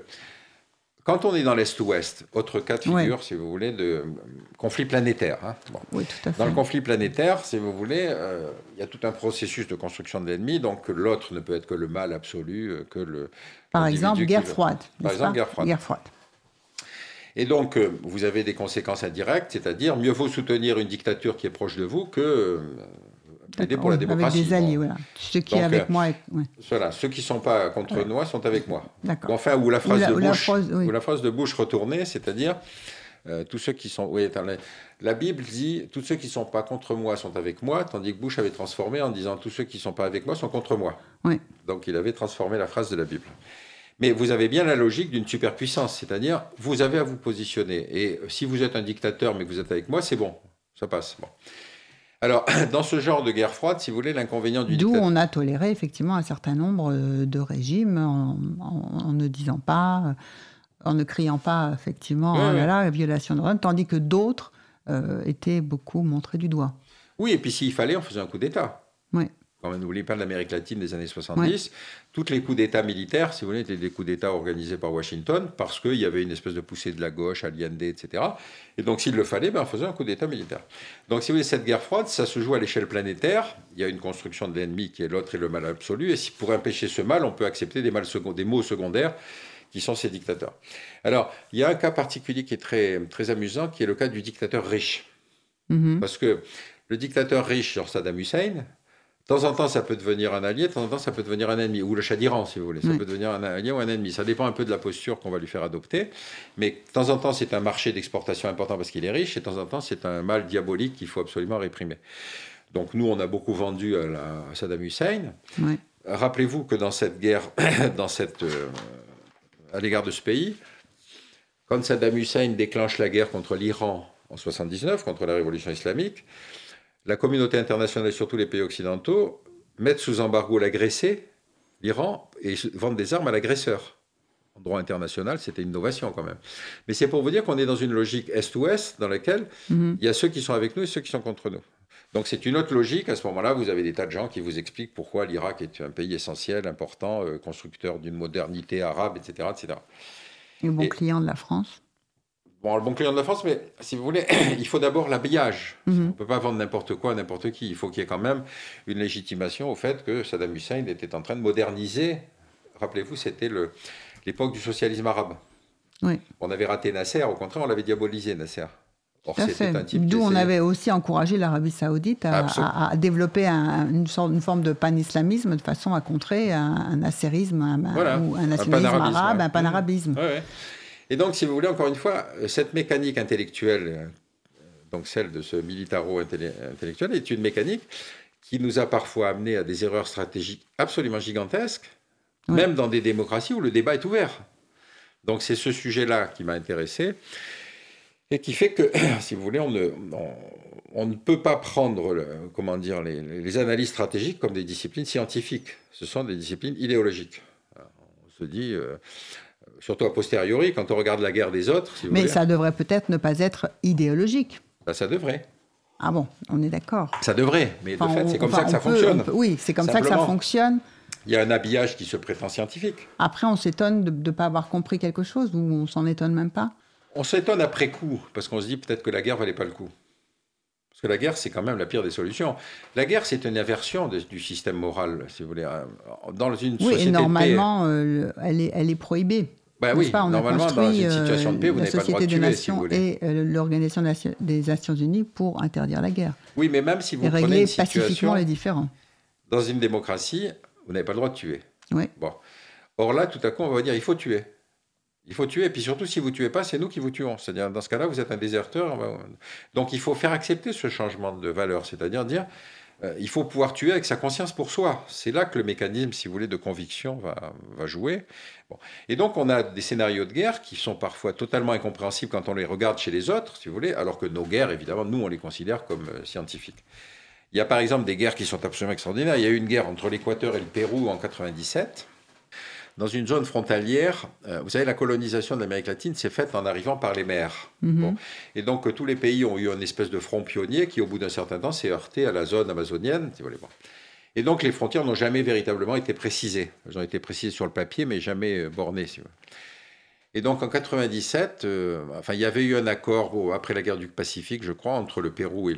quand on est dans l'Est-Ouest, autre cas de figure, si vous voulez, de conflit planétaire. Hein. Oui, tout à fait. Dans le conflit planétaire, si vous voulez, euh, il y a tout un processus de construction de l'ennemi, donc l'autre ne peut être que le mal absolu, euh, que le. Par exemple, guerre froide. Par exemple, guerre froide. Guerre froide. Et donc, euh, vous avez des conséquences indirectes, c'est-à-dire mieux vaut soutenir une dictature qui est proche de vous que euh, plaider pour la démocratie. Avec des alliés, voilà. Ceux qui sont avec euh, moi. Voilà, ceux qui ne sont pas contre nous sont avec moi. D'accord. Enfin, ou la phrase, de, Bush, ou la phrase de Bush retournée, c'est-à-dire tous ceux qui sont. Oui, la Bible dit tous ceux qui ne sont pas contre moi sont avec moi, tandis que Bush avait transformé en disant tous ceux qui ne sont pas avec moi sont contre moi. Oui. Donc il avait transformé la phrase de la Bible. Mais vous avez bien la logique d'une superpuissance, c'est-à-dire vous avez à vous positionner. Et si vous êtes un dictateur mais que vous êtes avec moi, c'est bon, ça passe. Bon. Alors, dans ce genre de guerre froide, si vous voulez, l'inconvénient du D'où on a toléré effectivement un certain nombre euh, de régimes en, ne disant pas, euh, en ne criant pas effectivement oh là là, violation de l'ordre, tandis que d'autres euh, étaient beaucoup montrés du doigt. Oui, et puis s'il fallait, on faisait un coup d'État. Oui quand n'oubliez pas l'Amérique latine des années 70, toutes les coups d'État militaires, si vous voulez, étaient des coups d'État organisés par Washington parce qu'il y avait une espèce de poussée de la gauche, Allende, etc. Et donc, s'il le fallait, ben, on faisait un coup d'État militaire. Donc, si vous voulez, cette guerre froide, ça se joue à l'échelle planétaire. Il y a une construction de l'ennemi qui est l'autre et le mal absolu. Et si pour empêcher ce mal, on peut accepter des, mal des maux secondaires qui sont ces dictateurs. Alors, il y a un cas particulier qui est très, très amusant, qui est le cas du dictateur riche. Mm-hmm. Parce que le dictateur riche, genre Saddam Hussein, de temps en temps, ça peut devenir un allié, de temps en temps, ça peut devenir un ennemi, ou le chat d'Iran, si vous voulez. Ça peut devenir un allié ou un ennemi. Ça dépend un peu de la posture qu'on va lui faire adopter. Mais de temps en temps, c'est un marché d'exportation important parce qu'il est riche, et de temps en temps, c'est un mal diabolique qu'il faut absolument réprimer. Donc nous, on a beaucoup vendu à, Saddam Hussein. Rappelez-vous que dans cette guerre, dans cette, euh, à l'égard de ce pays, quand Saddam Hussein déclenche la guerre contre l'Iran en 79, contre la révolution islamique, la communauté internationale et surtout les pays occidentaux mettent sous embargo l'agressé, l'Iran, et vendent des armes à l'agresseur. En droit international, c'était une innovation quand même. Mais c'est pour vous dire qu'on est dans une logique Est-Ouest dans laquelle mhm. il y a ceux qui sont avec nous et ceux qui sont contre nous. Donc c'est une autre logique. À ce moment-là, vous avez des tas de gens qui vous expliquent pourquoi l'Irak est un pays essentiel, important, euh, constructeur d'une modernité arabe, etc. etc. Et bon client de la France Bon, le bon client de la France, mais si vous voulez, il faut d'abord l'habillage. Mhm. On ne peut pas vendre n'importe quoi à n'importe qui. Il faut qu'il y ait quand même une légitimation au fait que Saddam Hussein était en train de moderniser. Rappelez-vous, c'était l'époque du socialisme arabe. Oui. On avait raté Nasser, au contraire, on l'avait diabolisé, Nasser. Or, c'était un type D'où on avait aussi encouragé l'Arabie saoudite à, développer une, sorte, une forme de pan-islamisme de façon à contrer un, un nasserisme ou un nationalisme arabe, un panarabisme. Ouais, et donc, si vous voulez, encore une fois, cette mécanique intellectuelle, euh, donc celle de ce militaro-intellectuel, est une mécanique qui nous a parfois amené à des erreurs stratégiques absolument gigantesques, même dans des démocraties où le débat est ouvert. Donc c'est ce sujet-là qui m'a intéressé et qui fait que, si vous voulez, on ne, on, ne peut pas prendre comment dire, les, analyses stratégiques comme des disciplines scientifiques. Ce sont des disciplines idéologiques. On se dit, euh, surtout a posteriori, quand on regarde la guerre des autres. Mais ça devrait peut-être ne pas être idéologique. Ben, ça devrait. Ah bon, on est d'accord. Ça devrait, mais de fait, c'est comme ça que ça fonctionne. oui, c'est comme ça que ça fonctionne. Il y a un habillage qui se prétend scientifique. Après, on s'étonne de ne pas avoir compris quelque chose ou on s'en étonne même pas? On s'étonne après coup, parce qu'on se dit peut-être que la guerre valait pas le coup. Parce que la guerre, c'est quand même la pire des solutions. La guerre, c'est une inversion du système moral, si vous voulez. Dans une oui, et normalement, euh, elle, est, elle est prohibée. Bah oui, on normalement, dans une situation de paix, vous euh, n'avez pas le droit de tuer, Nations et euh, l'Organisation des Nations Unies pour interdire la guerre. Oui, mais même si vous et prenez régler une pacifiquement les différends. Dans une démocratie, vous n'avez pas le droit de tuer. Oui. Bon. Or là, tout à coup, on va dire il faut tuer. Il faut tuer, et puis surtout, si vous ne tuez pas, c'est nous qui vous tuons. C'est-à-dire, dans ce cas-là, vous êtes un déserteur. Donc, il faut faire accepter ce changement de valeur, c'est-à-dire dire, il faut pouvoir tuer avec sa conscience pour soi. C'est là que le mécanisme, si vous voulez, de conviction va, jouer. Et donc, on a des scénarios de guerre qui sont parfois totalement incompréhensibles quand on les regarde chez les autres, si vous voulez, alors que nos guerres, évidemment, nous, on les considère comme euh, scientifiques. Il y a par exemple des guerres qui sont absolument extraordinaires. Il y a eu une guerre entre l'Équateur et le Pérou en 97 dans une zone frontalière, euh, vous savez, la colonisation de l'Amérique latine s'est faite en arrivant par les mers. Mhm. Et donc, euh, tous les pays ont eu une espèce de front pionnier qui, au bout d'un certain temps, s'est heurté à la zone amazonienne. Si vous voulez. Et donc, les frontières n'ont jamais véritablement été précisées. Elles ont été précisées sur le papier, mais jamais euh, bornées. Si vous voulez. Et donc en 97, enfin, il y avait eu un accord après la guerre du Pacifique, je crois, entre le Pérou et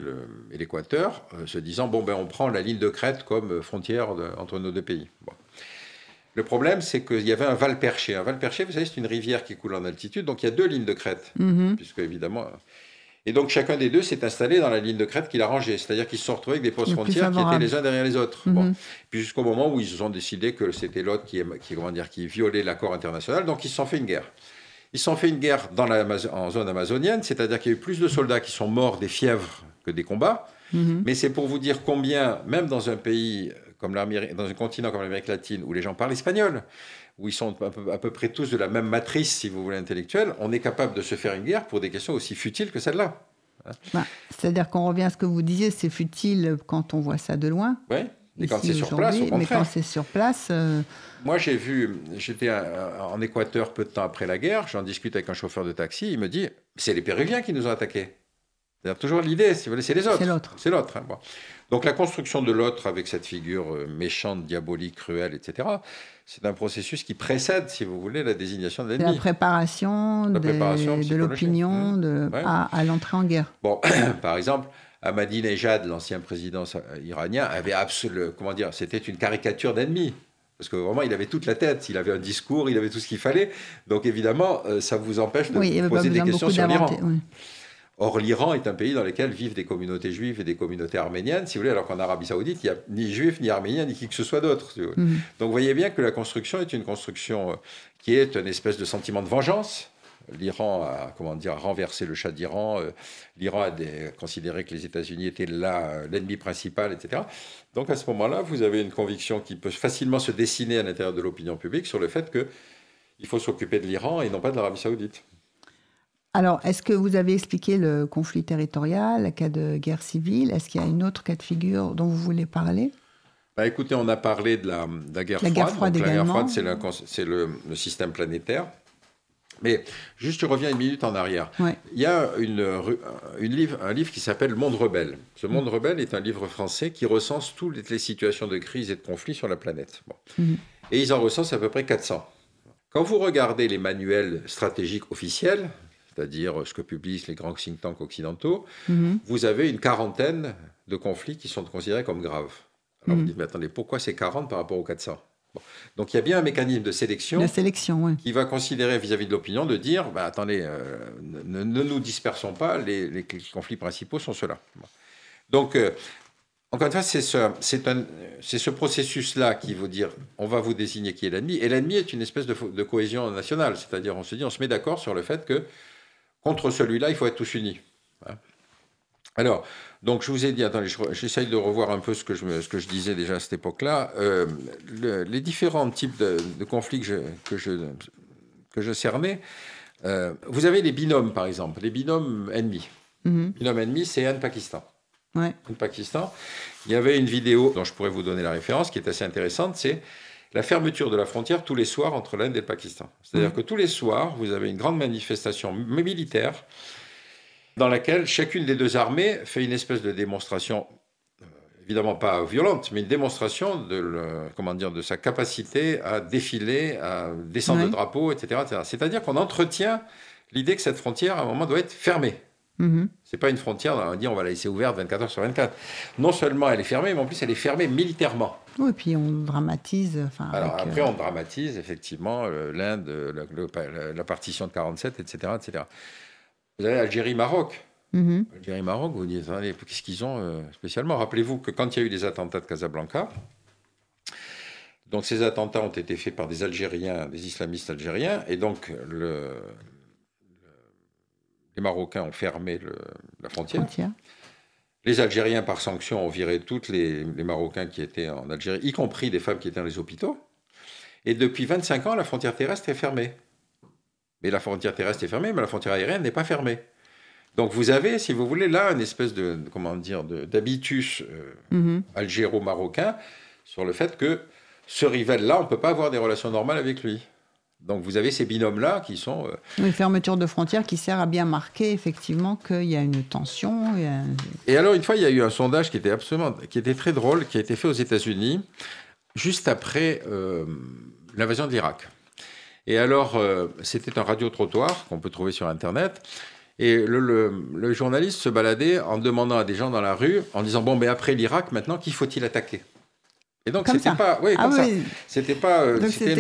l'Équateur, se disant bon ben on prend la ligne de crête comme frontière entre nos deux pays. Bon. Le problème, c'est qu'il y avait un val perché. Un val perché, vous savez, c'est une rivière qui coule en altitude, donc il y a deux lignes de crête, Mhm. puisque évidemment. Et donc chacun des deux s'est installé dans la ligne de crête qu'il a rangée, c'est-à-dire qu'ils se sont retrouvés avec des postes frontières qui étaient les uns derrière les autres. Mhm. Bon. Puis jusqu'au moment où ils ont décidé que c'était l'autre qui, qui, comment dire, qui violait l'accord international, donc ils se sont fait une guerre. Ils se sont fait une guerre dans la, en zone amazonienne, c'est-à-dire qu'il y a eu plus de soldats qui sont morts des fièvres que des combats. Mhm. Mais c'est pour vous dire combien, même dans un pays comme dans un continent comme l'Amérique latine, où les gens parlent espagnol, où ils sont à peu, à peu près tous de la même matrice, si vous voulez, intellectuelle, on est capable de se faire une guerre pour des questions aussi futiles que celle-là. Bah, C'est-à-dire qu'on revient à ce que vous disiez, c'est futile quand on voit ça de loin. Oui Et quand c'est sur place, au Mais quand c'est sur place, euh, Moi, j'ai vu, j'étais en Équateur peu de temps après la guerre, j'en discute avec un chauffeur de taxi, il me dit, c'est les Péruviens qui nous ont attaqués. C'est-à-dire toujours l'idée, si vous voulez, c'est les autres. c'est l'autre. C'est l'autre. hein, bon. Donc la construction de l'autre avec cette figure euh, méchante, diabolique, cruelle, etc., c'est un processus qui précède, si vous voulez, la désignation de la l'ennemi. préparation, La des- préparation de l'opinion Ouais. à, à l'entrée en guerre. Bon, par exemple, Ahmadinejad, l'ancien président sa- iranien, avait absolument, comment dire, c'était une caricature d'ennemi. Parce que vraiment, il avait toute la tête, il avait un discours, il avait tout ce qu'il fallait. Donc évidemment, euh, ça vous empêche de Oui, pas poser des questions sur l'Iran. oui. Or, l'Iran est un pays dans lequel vivent des communautés juives et des communautés arméniennes, si vous voulez, alors qu'en Arabie Saoudite, il n'y a ni juifs, ni arméniens, ni qui que ce soit d'autre. si. Mhm. Donc, vous voyez bien que la construction est une construction euh, qui est une espèce de sentiment de vengeance. L'Iran a, comment dire, renversé le chat d'Iran. euh, L'Iran a des- considéré que les États-Unis étaient là, euh, l'ennemi principal, etc. Donc, à ce moment-là, vous avez une conviction qui peut facilement se dessiner à l'intérieur de l'opinion publique sur le fait qu'il faut s'occuper de l'Iran et non pas de l'Arabie Saoudite. Alors, est-ce que vous avez expliqué le conflit territorial, le cas de guerre civile? Est-ce qu'il y a une autre cas de figure dont vous voulez parler? Bah, écoutez, on a parlé de la, de la guerre La froide. guerre froide Donc, la guerre froide, c'est le, système planétaire. Mais juste, je reviens une minute en arrière. Ouais. Il y a une, ru- une livre, un livre qui s'appelle Le Monde rebelle. Ce. Monde rebelle est un livre français qui recense toutes les situations de crise et de conflit sur la planète. Bon. Mhm. Et ils en recensent à peu près 400. Quand vous regardez les manuels stratégiques officiels, c'est-à-dire ce que publient les grands think tanks occidentaux, Mhm. vous avez une quarantaine de conflits qui sont considérés comme graves. Alors Mhm. vous dites, mais attendez, pourquoi c'est 40 par rapport aux 400 Bon. Donc il y a bien un mécanisme de sélection La sélection, qui va considérer vis-à-vis de l'opinion de dire, bah, attendez, euh, ne, ne nous dispersons pas, les, les conflits principaux sont ceux-là. Bon. Donc, euh, encore une fois, c'est ce, processus-là qui vous dire, on va vous désigner qui est l'ennemi, et l'ennemi est une espèce de, de cohésion nationale, c'est-à-dire on se dit, on se met d'accord sur le fait que contre celui-là, il faut être tous unis. Hein. Alors, donc je vous ai dit, attendez, j'essaye de revoir un peu ce que je, me- ce que je disais déjà à cette époque-là. Euh, le- les différents types de, de conflits que je, que je, que je cernais, euh, vous avez les binômes, par exemple, les binômes ennemis. Mhm. Binôme ennemi, c'est Inde-Pakistan. Ouais. Inde-Pakistan, il y avait une vidéo dont je pourrais vous donner la référence qui est assez intéressante, c'est la fermeture de la frontière tous les soirs entre l'Inde et le Pakistan. C'est-à-dire que tous les soirs, vous avez une grande manifestation mi- militaire dans laquelle chacune des deux armées fait une espèce de démonstration, euh, évidemment pas violente, mais une démonstration de, le- comment dire, de sa capacité à défiler, à descendre le drapeau, etc. etc. C'est-à-dire qu'on entretient l'idée que cette frontière, à un moment, doit être fermée. Mhm. C'est pas une frontière, on va dire on va la laisser ouverte 24 heures sur 24. Non seulement elle est fermée, mais en plus elle est fermée militairement. Oui, et puis on dramatise. Enfin, Alors avec, après euh, on dramatise effectivement l'Inde, la, partition de 47, etc. etc. Vous avez Algérie-Maroc. mhm. Algérie-Maroc, vous vous dites, qu'est-ce qu'ils ont euh, spécialement? Rappelez-vous que quand il y a eu les attentats de Casablanca, donc ces attentats ont été faits par des Algériens, des islamistes algériens, et donc le- les Marocains ont fermé le- la frontière. Frontière. Les Algériens, par sanction, ont viré tous les, les, Marocains qui étaient en Algérie, y compris des femmes qui étaient dans les hôpitaux. Et depuis 25 ans, la frontière terrestre est fermée. Mais la frontière terrestre est fermée, mais la frontière aérienne n'est pas fermée. Donc vous avez, si vous voulez, là une espèce de, comment dire, d'habitus euh, mhm. algéro-marocain sur le fait que ce rival-là, on ne peut pas avoir des relations normales avec lui. Donc vous avez ces binômes-là qui sont... Euh, une fermeture de frontières qui sert à bien marquer effectivement qu'il y a une tension. Et alors une fois, il y a eu un sondage qui était absolument, qui était très drôle, qui a été fait aux États-Unis juste après euh, l'invasion de l'Irak. Et alors, c'était un radio-trottoir qu'on peut trouver sur Internet. Et le, journaliste se baladait en demandant à des gens dans la rue, en disant bon, mais après l'Irak, maintenant, qui faut-il attaquer? Et donc c'était pas, oui, ah ça. C'était pas, euh, c'était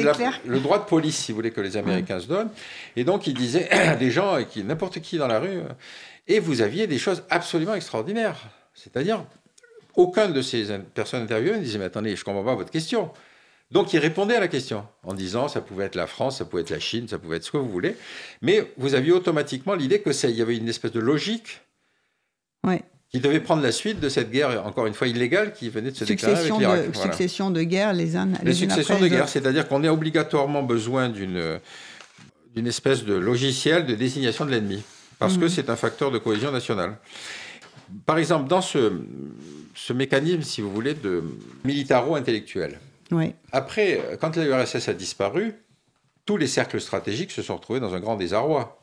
le droit de police, si vous voulez, que les Américains se donnent. Et donc il disait à des gens, qui n'importe qui dans la rue, euh, et vous aviez des choses absolument extraordinaires. C'est-à-dire, aucun de ces personnes interviewées ne disait mais attendez, je comprends pas votre question. Donc il répondait à la question en disant ça pouvait être la France, ça pouvait être la Chine, ça pouvait être ce que vous voulez, mais vous aviez automatiquement l'idée que il y avait une espèce de logique qui devait prendre la suite de cette guerre encore une fois illégale qui venait de se déclarer avec l'Irak. Succession de guerres les uns les, les successions de guerres, c'est-à-dire qu'on a obligatoirement besoin d'une d'une espèce de logiciel de désignation de l'ennemi parce que mhm. c'est un facteur de cohésion nationale. Par exemple, dans ce, ce mécanisme, si vous voulez, de militaro-intellectuel, après, quand l'URSS a disparu, tous les cercles stratégiques se sont retrouvés dans un grand désarroi.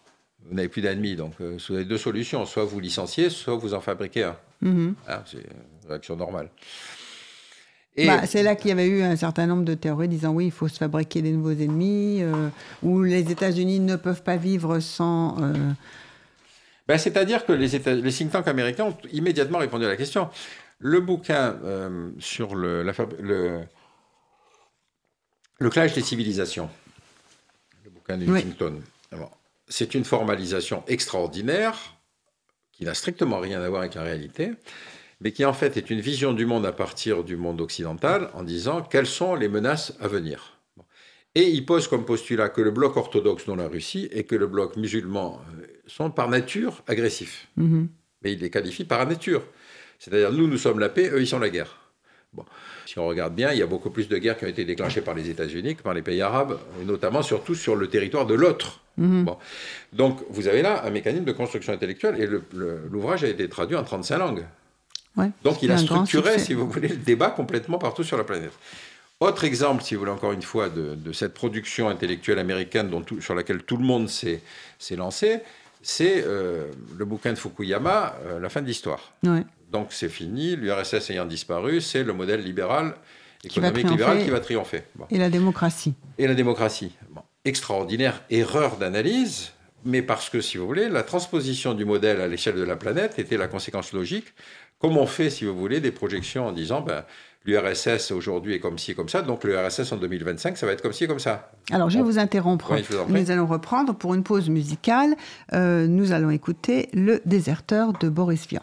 Vous n'avez plus d'ennemis, donc euh, vous avez deux solutions. Soit vous licenciez, soit vous en fabriquez un. Mm-hmm. Ah, c'est une réaction normale. Bah, c'est là qu'il y avait eu un certain nombre de théories disant oui, il faut se fabriquer des nouveaux ennemis, euh, ou les États-Unis ne peuvent pas vivre sans... Euh, bah, c'est-à-dire que les, les think tanks américains ont immédiatement répondu à la question. Le bouquin sur le, la, le le clash des civilisations, le bouquin de Huntington, c'est une formalisation extraordinaire qui n'a strictement rien à voir avec la réalité, mais qui en fait est une vision du monde à partir du monde occidental en disant quelles sont les menaces à venir. Et il pose comme postulat que le bloc orthodoxe, dont la Russie, et que le bloc musulman euh, sont par nature agressifs. Mm-hmm. Mais il les qualifie par nature. C'est-à-dire, nous, nous sommes la paix, eux, ils sont la guerre. Bon. Si on regarde bien, il y a beaucoup plus de guerres qui ont été déclenchées par les États-Unis que par les pays arabes, et notamment surtout sur le territoire de l'autre. Mhm. Bon. Donc vous avez là un mécanisme de construction intellectuelle, et l'ouvrage a été traduit en 35 langues. Donc il a structuré, si vous voulez, le débat complètement partout sur la planète. Autre exemple, si vous voulez, encore une fois, de, cette production intellectuelle américaine dont sur laquelle tout le monde s'est lancé, c'est euh, le bouquin de Fukuyama, euh, La fin de l'histoire. Donc c'est fini, l'URSS ayant disparu, c'est le modèle libéral, économique libéral qui va triompher. Et la démocratie. Et la démocratie. Extraordinaire erreur d'analyse, mais parce que, si vous voulez, la transposition du modèle à l'échelle de la planète était la conséquence logique. Comme on fait, si vous voulez, des projections en disant, ben, l'URSS aujourd'hui est comme ci, comme ça, donc l'URSS en 2025, ça va être comme ci, comme ça. Alors, je vais vous interrompre. nous allons reprendre pour une pause musicale. Euh, nous allons écouter Le déserteur de Boris Vian.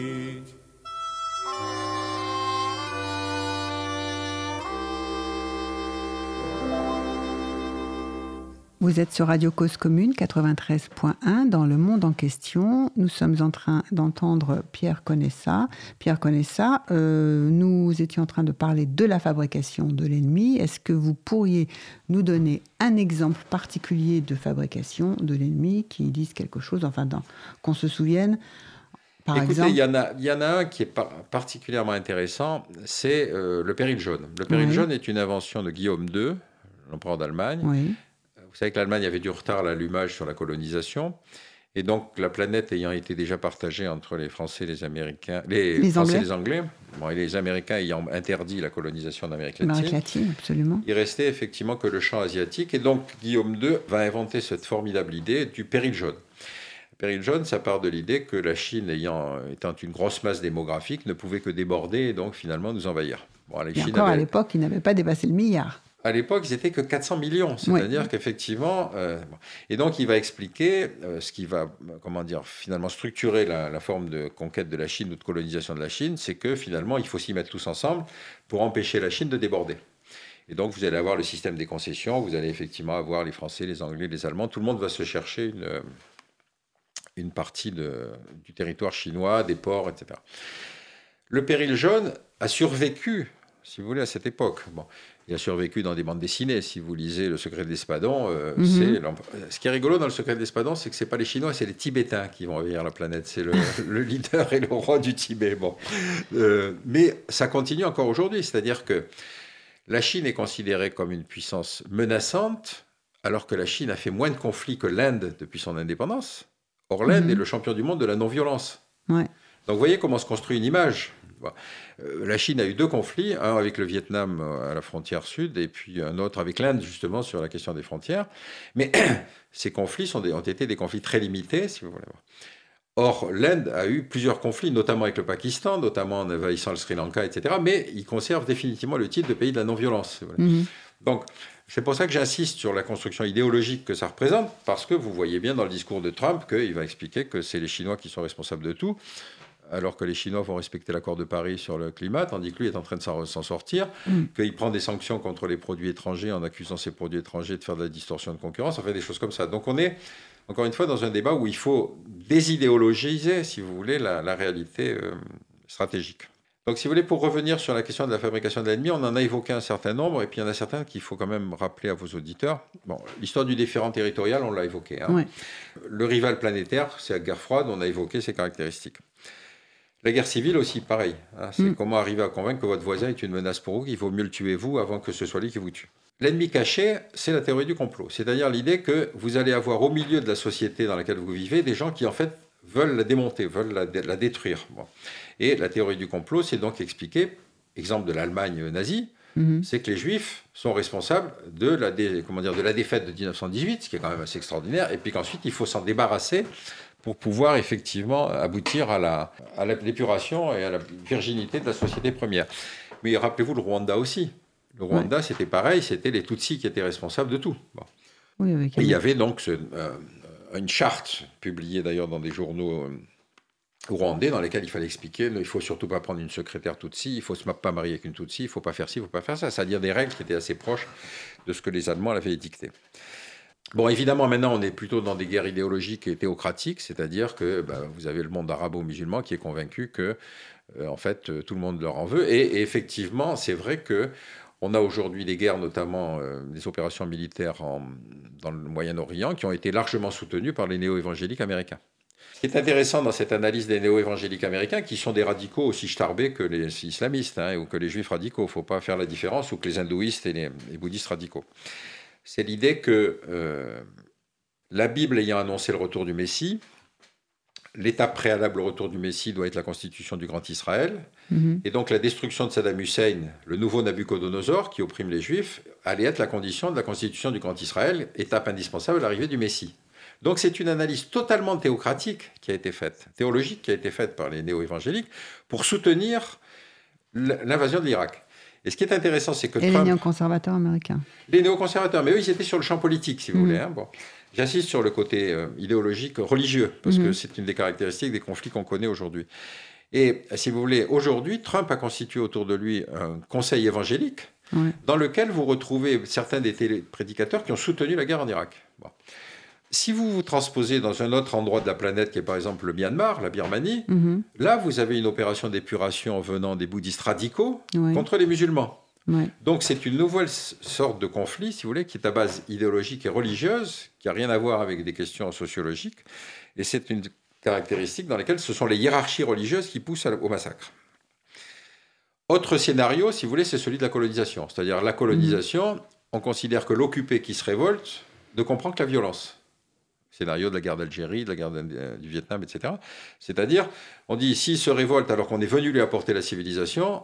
Vous êtes sur Radio Cause Commune 93.1 dans le monde en question. Nous sommes en train d'entendre Pierre Conessa. Pierre Conessa, euh, nous étions en train de parler de la fabrication de l'ennemi. Est-ce que vous pourriez nous donner un exemple particulier de fabrication de l'ennemi qui dise quelque chose, enfin qu'on se souvienne? Par Écoutez, il y, en a, y en a un qui est particulièrement intéressant, c'est euh, le péril jaune. Le péril jaune est une invention de Guillaume II, l'empereur d'Allemagne. Oui vous savez que l'Allemagne avait du retard à l'allumage sur la colonisation. Et donc, la planète ayant été déjà partagée entre les Français et les Américains, les, Français et les Anglais, et les Américains ayant interdit la colonisation d'Amérique latine, latine absolument. il restait effectivement que le champ asiatique. Et donc, Guillaume II va inventer cette formidable idée du péril jaune. Le péril jaune, ça part de l'idée que la Chine, ayant, étant une grosse masse démographique, ne pouvait que déborder et donc finalement nous envahir. Bon, et encore à l'époque, il n'avait pas dépassé le milliard à l'époque, ils n'étaient que 400 millions. C'est-à-dire qu'effectivement. Euh, et donc, il va expliquer euh, ce qui va, comment dire, finalement structurer la, forme de conquête de la Chine ou de colonisation de la Chine, c'est que finalement, il faut s'y mettre tous ensemble pour empêcher la Chine de déborder. Et donc, vous allez avoir le système des concessions, vous allez effectivement avoir les Français, les Anglais, les Allemands, tout le monde va se chercher une, une partie de, du territoire chinois, des ports, etc. Le péril jaune a survécu, si vous voulez, à cette époque. Bon, il a survécu dans des bandes dessinées. Si vous lisez Le Secret de l'Espadon, euh, mhm. ce qui est rigolo dans Le Secret de l'Espadon, c'est que ce n'est pas les Chinois, c'est les Tibétains qui vont envahir la planète. C'est le, leader et le roi du Tibet. Bon. Euh, mais ça continue encore aujourd'hui. C'est-à-dire que la Chine est considérée comme une puissance menaçante, alors que la Chine a fait moins de conflits que l'Inde depuis son indépendance. Or, l'Inde mhm. est le champion du monde de la non-violence. Ouais. Donc, vous voyez comment se construit une image. Euh, la Chine a eu deux conflits, un avec le Vietnam euh, à la frontière sud et puis un autre avec l'Inde justement sur la question des frontières. Mais ces conflits sont ont été des conflits très limités, si vous voulez. Or, l'Inde a eu plusieurs conflits, notamment avec le Pakistan, notamment en envahissant le Sri Lanka, etc. Mais il conserve définitivement le titre de pays de la non-violence. Mhm. Donc, c'est pour ça que j'insiste sur la construction idéologique que ça représente, parce que vous voyez bien dans le discours de Trump qu'il va expliquer que c'est les Chinois qui sont responsables de tout alors que les Chinois vont respecter l'accord de Paris sur le climat, tandis que lui est en train de s'en sortir, mm. qu'il prend des sanctions contre les produits étrangers en accusant ces produits étrangers de faire de la distorsion de concurrence, en fait des choses comme ça. Donc on est, encore une fois, dans un débat où il faut désidéologiser, si vous voulez, la, réalité euh, stratégique. Donc, si vous voulez, pour revenir sur la question de la fabrication de l'ennemi, on en a évoqué un certain nombre, et puis il y en a certains qu'il faut quand même rappeler à vos auditeurs. Bon, l'histoire du différent territorial, on l'a évoqué. Hein. Le rival planétaire, c'est la guerre froide, on a évoqué ses caractéristiques. La guerre civile aussi, pareil. Hein, c'est mm. comment arriver à convaincre que votre voisin est une menace pour vous, qu'il vaut mieux le tuer vous avant que ce soit lui qui vous tue. L'ennemi caché, c'est la théorie du complot, c'est-à-dire l'idée que vous allez avoir au milieu de la société dans laquelle vous vivez des gens qui en fait veulent la démonter, veulent la, détruire. Et la théorie du complot, c'est donc expliqué, exemple de l'Allemagne nazie, mhm. c'est que les Juifs sont responsables de la, comment dire, de la défaite de 1918, ce qui est quand même assez extraordinaire, et puis qu'ensuite il faut s'en débarrasser pour pouvoir effectivement aboutir à l'épuration et à la virginité de la société première. Mais rappelez-vous le Rwanda aussi. Le Rwanda, c'était pareil, c'était les Tutsis qui étaient responsables de tout. il y avait donc euh, une charte, publiée d'ailleurs dans des journaux euh, rwandais, dans lesquels il fallait expliquer il ne faut surtout pas prendre une secrétaire Tutsi, il ne faut pas marier avec une Tutsi, il ne faut pas faire ci, il ne faut pas faire ça. C'est-à-dire des règles qui étaient assez proches de ce que les Allemands avaient dicté. Bon, évidemment, maintenant, on est plutôt dans des guerres idéologiques et théocratiques, c'est-à-dire que bah, vous avez le monde arabo-musulman qui est convaincu que, euh, en fait, tout le monde leur en veut. Et, et effectivement, c'est vrai que on a aujourd'hui des guerres, notamment euh, des opérations militaires dans le Moyen-Orient, qui ont été largement soutenues par les néo-évangéliques américains. Ce qui est intéressant dans cette analyse des néo-évangéliques américains, qui sont des radicaux aussi starbés que les islamistes hein, ou que les juifs radicaux, il ne faut pas faire la différence, ou que les hindouistes et les, bouddhistes radicaux, c'est l'idée que euh, la Bible ayant annoncé le retour du Messie, l'étape préalable au retour du Messie doit être la constitution du Grand Israël. Mhm. Et donc la destruction de Saddam Hussein, le nouveau Nabucodonosor qui opprime les Juifs, allait être la condition de la constitution du Grand Israël, étape indispensable à l'arrivée du Messie. Donc c'est une analyse totalement théocratique qui a été faite, théologique qui a été faite par les néo-évangéliques pour soutenir l'invasion de l'Irak. Et ce qui est intéressant, c'est que Et les néoconservateurs américains. Les néoconservateurs, mais eux, ils étaient sur le champ politique, si vous mhm. voulez. Hein, bon. J'insiste sur le côté euh, idéologique, religieux, parce que mhm. c'est une des caractéristiques des conflits qu'on connaît aujourd'hui. Et si vous voulez, aujourd'hui, Trump a constitué autour de lui un conseil évangélique dans lequel vous retrouvez certains des téléprédicateurs qui ont soutenu la guerre en Irak. Si vous vous transposez dans un autre endroit de la planète, qui est par exemple le Myanmar, la Birmanie, mhm. là, vous avez une opération d'épuration venant des bouddhistes radicaux contre les musulmans. Donc c'est une nouvelle sorte de conflit, si vous voulez, qui est à base idéologique et religieuse, qui n'a rien à voir avec des questions sociologiques. Et c'est une caractéristique dans laquelle ce sont les hiérarchies religieuses qui poussent au massacre. Autre scénario, si vous voulez, c'est celui de la colonisation. C'est-à-dire la colonisation, mhm. on considère que l'occupé qui se révolte ne comprend que la violence. Scénario de la guerre d'Algérie, de la guerre du Vietnam, etc. C'est-à-dire, on dit, s'il se révolte alors qu'on est venu lui apporter la civilisation,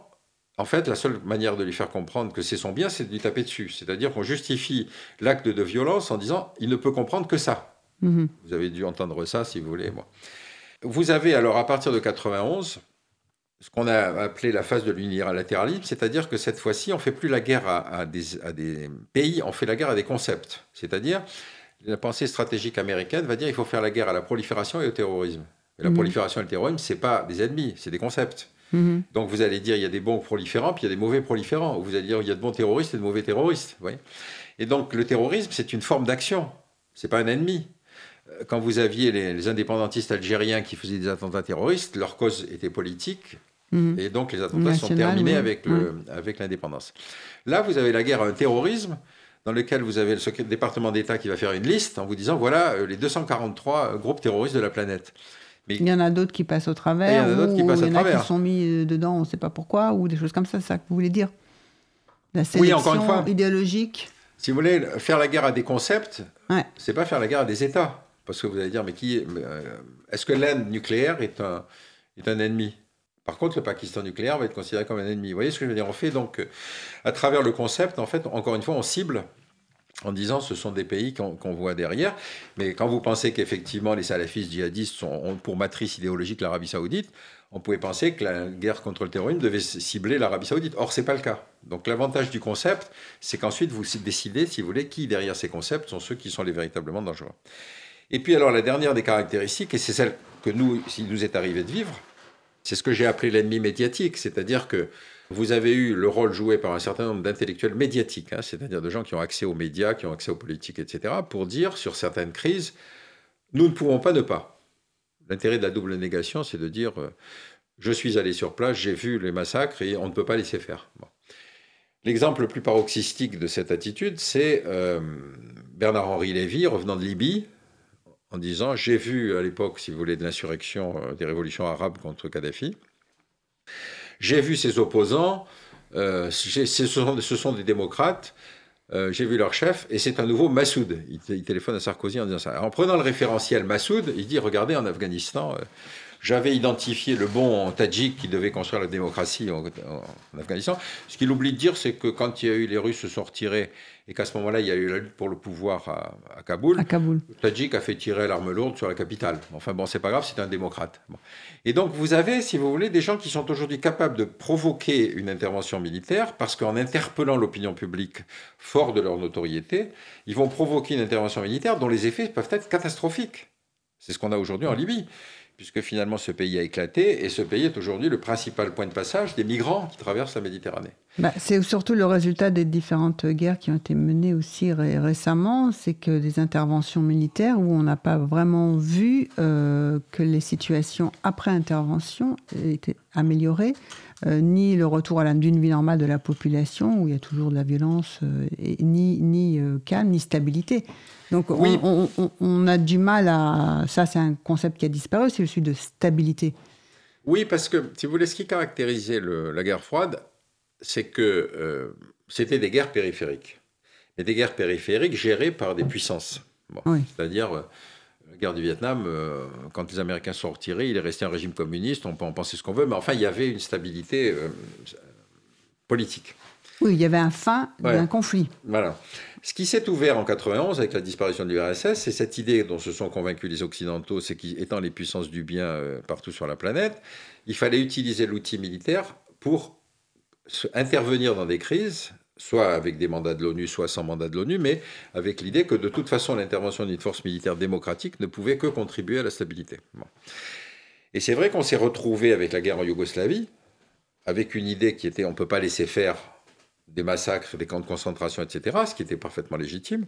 en fait, la seule manière de lui faire comprendre que c'est son bien, c'est de lui taper dessus. C'est-à-dire qu'on justifie l'acte de violence en disant il ne peut comprendre que ça. Mhm. Vous avez dû entendre ça, si vous voulez. Vous avez alors, à partir de 91, ce qu'on a appelé la phase de l'unilatéralisme, c'est-à-dire que cette fois-ci, on ne fait plus la guerre à, des, à, des, pays, on fait la guerre à des concepts. C'est-à-dire, la pensée stratégique américaine va dire qu'il faut faire la guerre à la prolifération et au terrorisme. Et la mhm. prolifération et le terrorisme, ce n'est pas des ennemis, c'est des concepts. Mhm. Donc vous allez dire il y a des bons proliférants, puis il y a des mauvais proliférants. Vous allez dire il y a de bons terroristes et de mauvais terroristes. et donc le terrorisme, c'est une forme d'action. C'est pas un ennemi. Euh, quand vous aviez les, indépendantistes algériens qui faisaient des attentats terroristes, leur cause était politique. Mhm. Et donc les attentats sont terminés avec l'indépendance. Là, vous avez la guerre à un terrorisme dans lequel vous avez le département d'État qui va faire une liste en vous disant voilà euh, les 243 groupes terroristes de la planète il y en a d'autres qui passent au travers. Il y en a d'autres qui passent au travers. qui sont mis euh, dedans, on ne sait pas pourquoi, ou des choses comme ça, c'est ça que vous voulez dire La sélection oui, encore une fois, idéologique. Si vous voulez faire la guerre à des concepts, ouais. c'est pas faire la guerre à des États. Parce que vous allez dire, mais qui euh, est-ce que l'Inde nucléaire est un, est un ennemi? Par contre, le Pakistan nucléaire va être considéré comme un ennemi. Vous voyez ce que je veux dire? On fait donc, à travers le concept, en fait, encore une fois, on cible en disant ce sont des pays qu'on voit derrière. Mais quand vous pensez qu'effectivement les salafistes djihadistes ont pour matrice idéologique l'Arabie saoudite, on pouvait penser que la guerre contre le terrorisme devait cibler l'Arabie saoudite. Or, ce n'est pas le cas. Donc l'avantage du concept, c'est qu'ensuite vous décidez, si vous voulez, qui derrière ces concepts sont ceux qui sont les véritablement dangereux. Et puis alors la dernière des caractéristiques, et c'est celle que nous, s'il nous est arrivé de vivre, c'est ce que j'ai appelé l'ennemi médiatique, c'est-à-dire que vous avez eu le rôle joué par un certain nombre d'intellectuels médiatiques, hein, c'est-à-dire de gens qui ont accès aux médias, qui ont accès aux politiques, etc., pour dire sur certaines crises, nous ne pouvons pas ne pas. L'intérêt de la double négation, c'est de dire, euh, je suis allé sur place, j'ai vu les massacres et on ne peut pas laisser faire. L'exemple le plus paroxystique de cette attitude, c'est euh, Bernard-Henri Lévy, revenant de Libye, en disant, j'ai vu à l'époque, si vous voulez, de l'insurrection euh, des révolutions arabes contre Kadhafi. J'ai vu ses opposants, euh, ce, sont, des démocrates, euh, j'ai vu leur chef, et c'est un nouveau Massoud. Il, téléphone à Sarkozy en disant ça. en prenant le référentiel Massoud, il dit, regardez, en Afghanistan, euh, j'avais identifié le bon Tadjik qui devait construire la démocratie en, Afghanistan. Ce qu'il oublie de dire, c'est que quand il y a eu les Russes se sont retirés et qu'à ce moment-là, il y a eu la lutte pour le pouvoir à, Kaboul, à Kaboul. Tadjik a fait tirer l'arme lourde sur la capitale. Enfin bon, c'est pas grave, c'est un démocrate. Et donc vous avez, si vous voulez, des gens qui sont aujourd'hui capables de provoquer une intervention militaire parce qu'en interpellant l'opinion publique fort de leur notoriété, ils vont provoquer une intervention militaire dont les effets peuvent être catastrophiques. C'est ce qu'on a aujourd'hui en Libye puisque finalement ce pays a éclaté, et ce pays est aujourd'hui le principal point de passage des migrants qui traversent la Méditerranée. Bah, c'est surtout le résultat des différentes guerres qui ont été menées aussi récemment, c'est que des interventions militaires où on n'a pas vraiment vu euh, que les situations après intervention étaient améliorées, euh, ni le retour à d'une vie normale de la population, où il y a toujours de la violence, euh, ni, ni calme, ni stabilité. Donc oui. on, a du mal à... Ça, c'est un concept qui a disparu, c'est celui de stabilité. Oui, parce que, si vous voulez, ce qui caractérisait la guerre froide, c'est que euh, c'était des guerres périphériques. Mais des guerres périphériques gérées par des puissances. C'est-à-dire, euh, la guerre du Vietnam, euh, quand les Américains sont retirés, il est resté un régime communiste, on peut en penser ce qu'on veut, mais enfin, il y avait une stabilité politique. Oui, il y avait un fin d'un conflit. Voilà. Ce qui s'est ouvert en 91 avec la disparition de l'URSS, c'est cette idée dont se sont convaincus les Occidentaux, c'est qu'étant les puissances du bien euh, partout sur la planète, il fallait utiliser l'outil militaire pour intervenir dans des crises, soit avec des mandats de l'ONU, soit sans mandat de l'ONU, mais avec l'idée que de toute façon l'intervention d'une force militaire démocratique ne pouvait que contribuer à la stabilité. Et c'est vrai qu'on s'est retrouvé avec la guerre en Yougoslavie, avec une idée qui était on ne peut pas laisser faire des massacres, des camps de concentration, etc., ce qui était parfaitement légitime.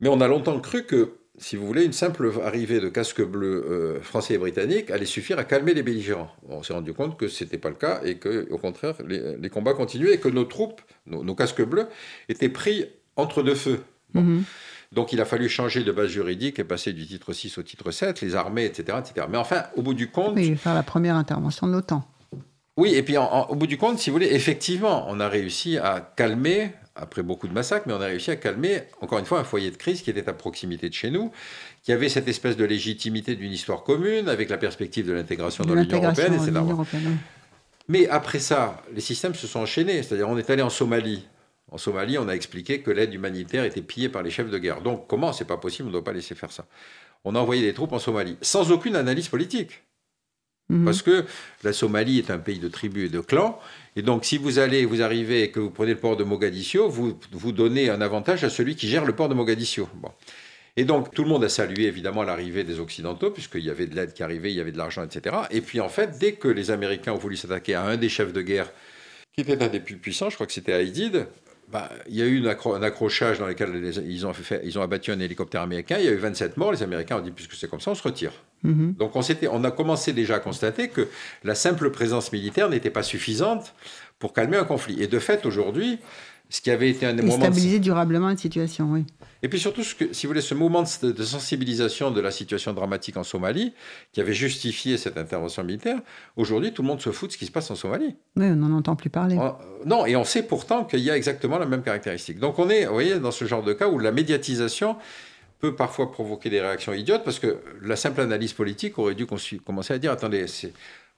Mais on a longtemps cru que, si vous voulez, une simple arrivée de casques bleus euh, français et britanniques allait suffire à calmer les belligérants. On s'est rendu compte que ce n'était pas le cas et que, au contraire, les, combats continuaient et que nos troupes, nos, casques bleus, étaient pris entre deux feux. Mhm. Donc il a fallu changer de base juridique et passer du titre 6 au titre 7, les armées, etc. etc. Mais enfin, au bout du compte... Oui, faire la première intervention de l'OTAN. Oui, et puis au bout du compte, si vous voulez, effectivement, on a réussi à calmer, après beaucoup de massacres, mais on a réussi à calmer, encore une fois, un foyer de crise qui était à proximité de chez nous, qui avait cette espèce de légitimité d'une histoire commune, avec la perspective de l'intégration dans l'Union européenne, etc. Mais après ça, les systèmes se sont enchaînés. C'est-à-dire, on est allé en Somalie. En Somalie, on a expliqué que l'aide humanitaire était pillée par les chefs de guerre. Donc, comment? C'est pas possible, on ne doit pas laisser faire ça. On a envoyé des troupes en Somalie, sans aucune analyse politique. Mhm. Parce que la Somalie est un pays de tribus et de clans. Et donc, si vous allez, vous arrivez et que vous prenez le port de Mogadiscio, vous, vous donnez un avantage à celui qui gère le port de Mogadiscio. Bon. Et donc, tout le monde a salué évidemment l'arrivée des Occidentaux, puisqu'il y avait de l'aide qui arrivait, il y avait de l'argent, etc. Et puis, en fait, dès que les Américains ont voulu s'attaquer à un des chefs de guerre, qui était un des plus puissants, je crois que c'était Haïdid, bah, il y a eu un accrochage dans lequel ils, ont fait, ils ont abattu un hélicoptère américain, il y a eu 27 morts, les Américains ont dit, puisque c'est comme ça, on se retire. Mhm. Donc on, on a commencé déjà à constater que la simple présence militaire n'était pas suffisante pour calmer un conflit. Et de fait, aujourd'hui, ce qui avait été un moment... Stabiliser durablement une situation, oui. Et puis surtout, ce que, si vous voulez, ce moment de, sensibilisation de la situation dramatique en Somalie, qui avait justifié cette intervention militaire, aujourd'hui, tout le monde se fout de ce qui se passe en Somalie. Oui, on n'en entend plus parler. Ah, non, et on sait pourtant qu'il y a exactement la même caractéristique. Donc on est, vous voyez, dans ce genre de cas où la médiatisation peut parfois provoquer des réactions idiotes, parce que la simple analyse politique aurait dû commencer à dire, attendez,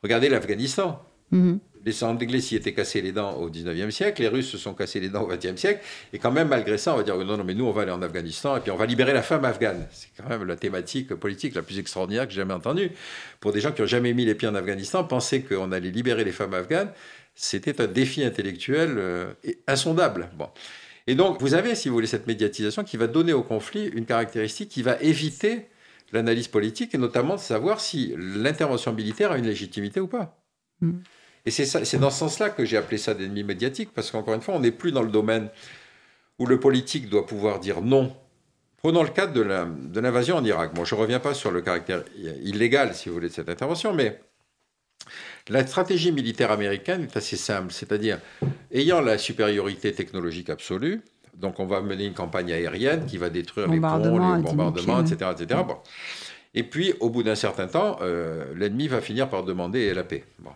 regardez l'Afghanistan. Mhm. Les Anglais s'y étaient cassés les dents au 19e siècle, les Russes se sont cassés les dents au 20e siècle, et quand même, malgré ça, on va dire non, non, mais nous, on va aller en Afghanistan, et puis on va libérer la femme afghane. C'est quand même la thématique politique la plus extraordinaire que j'ai jamais entendue. Pour des gens qui n'ont jamais mis les pieds en Afghanistan, penser qu'on allait libérer les femmes afghanes, c'était un défi intellectuel euh, insondable. Bon. Et donc, vous avez, si vous voulez, cette médiatisation qui va donner au conflit une caractéristique qui va éviter l'analyse politique, et notamment de savoir si l'intervention militaire a une légitimité ou pas. Mm. Et c'est dans ce sens-là que j'ai appelé ça d'ennemi médiatique, parce qu'encore une fois, on n'est plus dans le domaine où le politique doit pouvoir dire non. Prenons le cas de l'invasion en Irak. Bon, je ne reviens pas sur le caractère illégal, si vous voulez, de cette intervention, mais la stratégie militaire américaine est assez simple, c'est-à-dire, ayant la supériorité technologique absolue, donc on va mener une campagne aérienne qui va détruire les ponts, les bombardements, etc. etc. Bon. Et puis, au bout d'un certain temps, euh, l'ennemi va finir par demander la paix. Bon.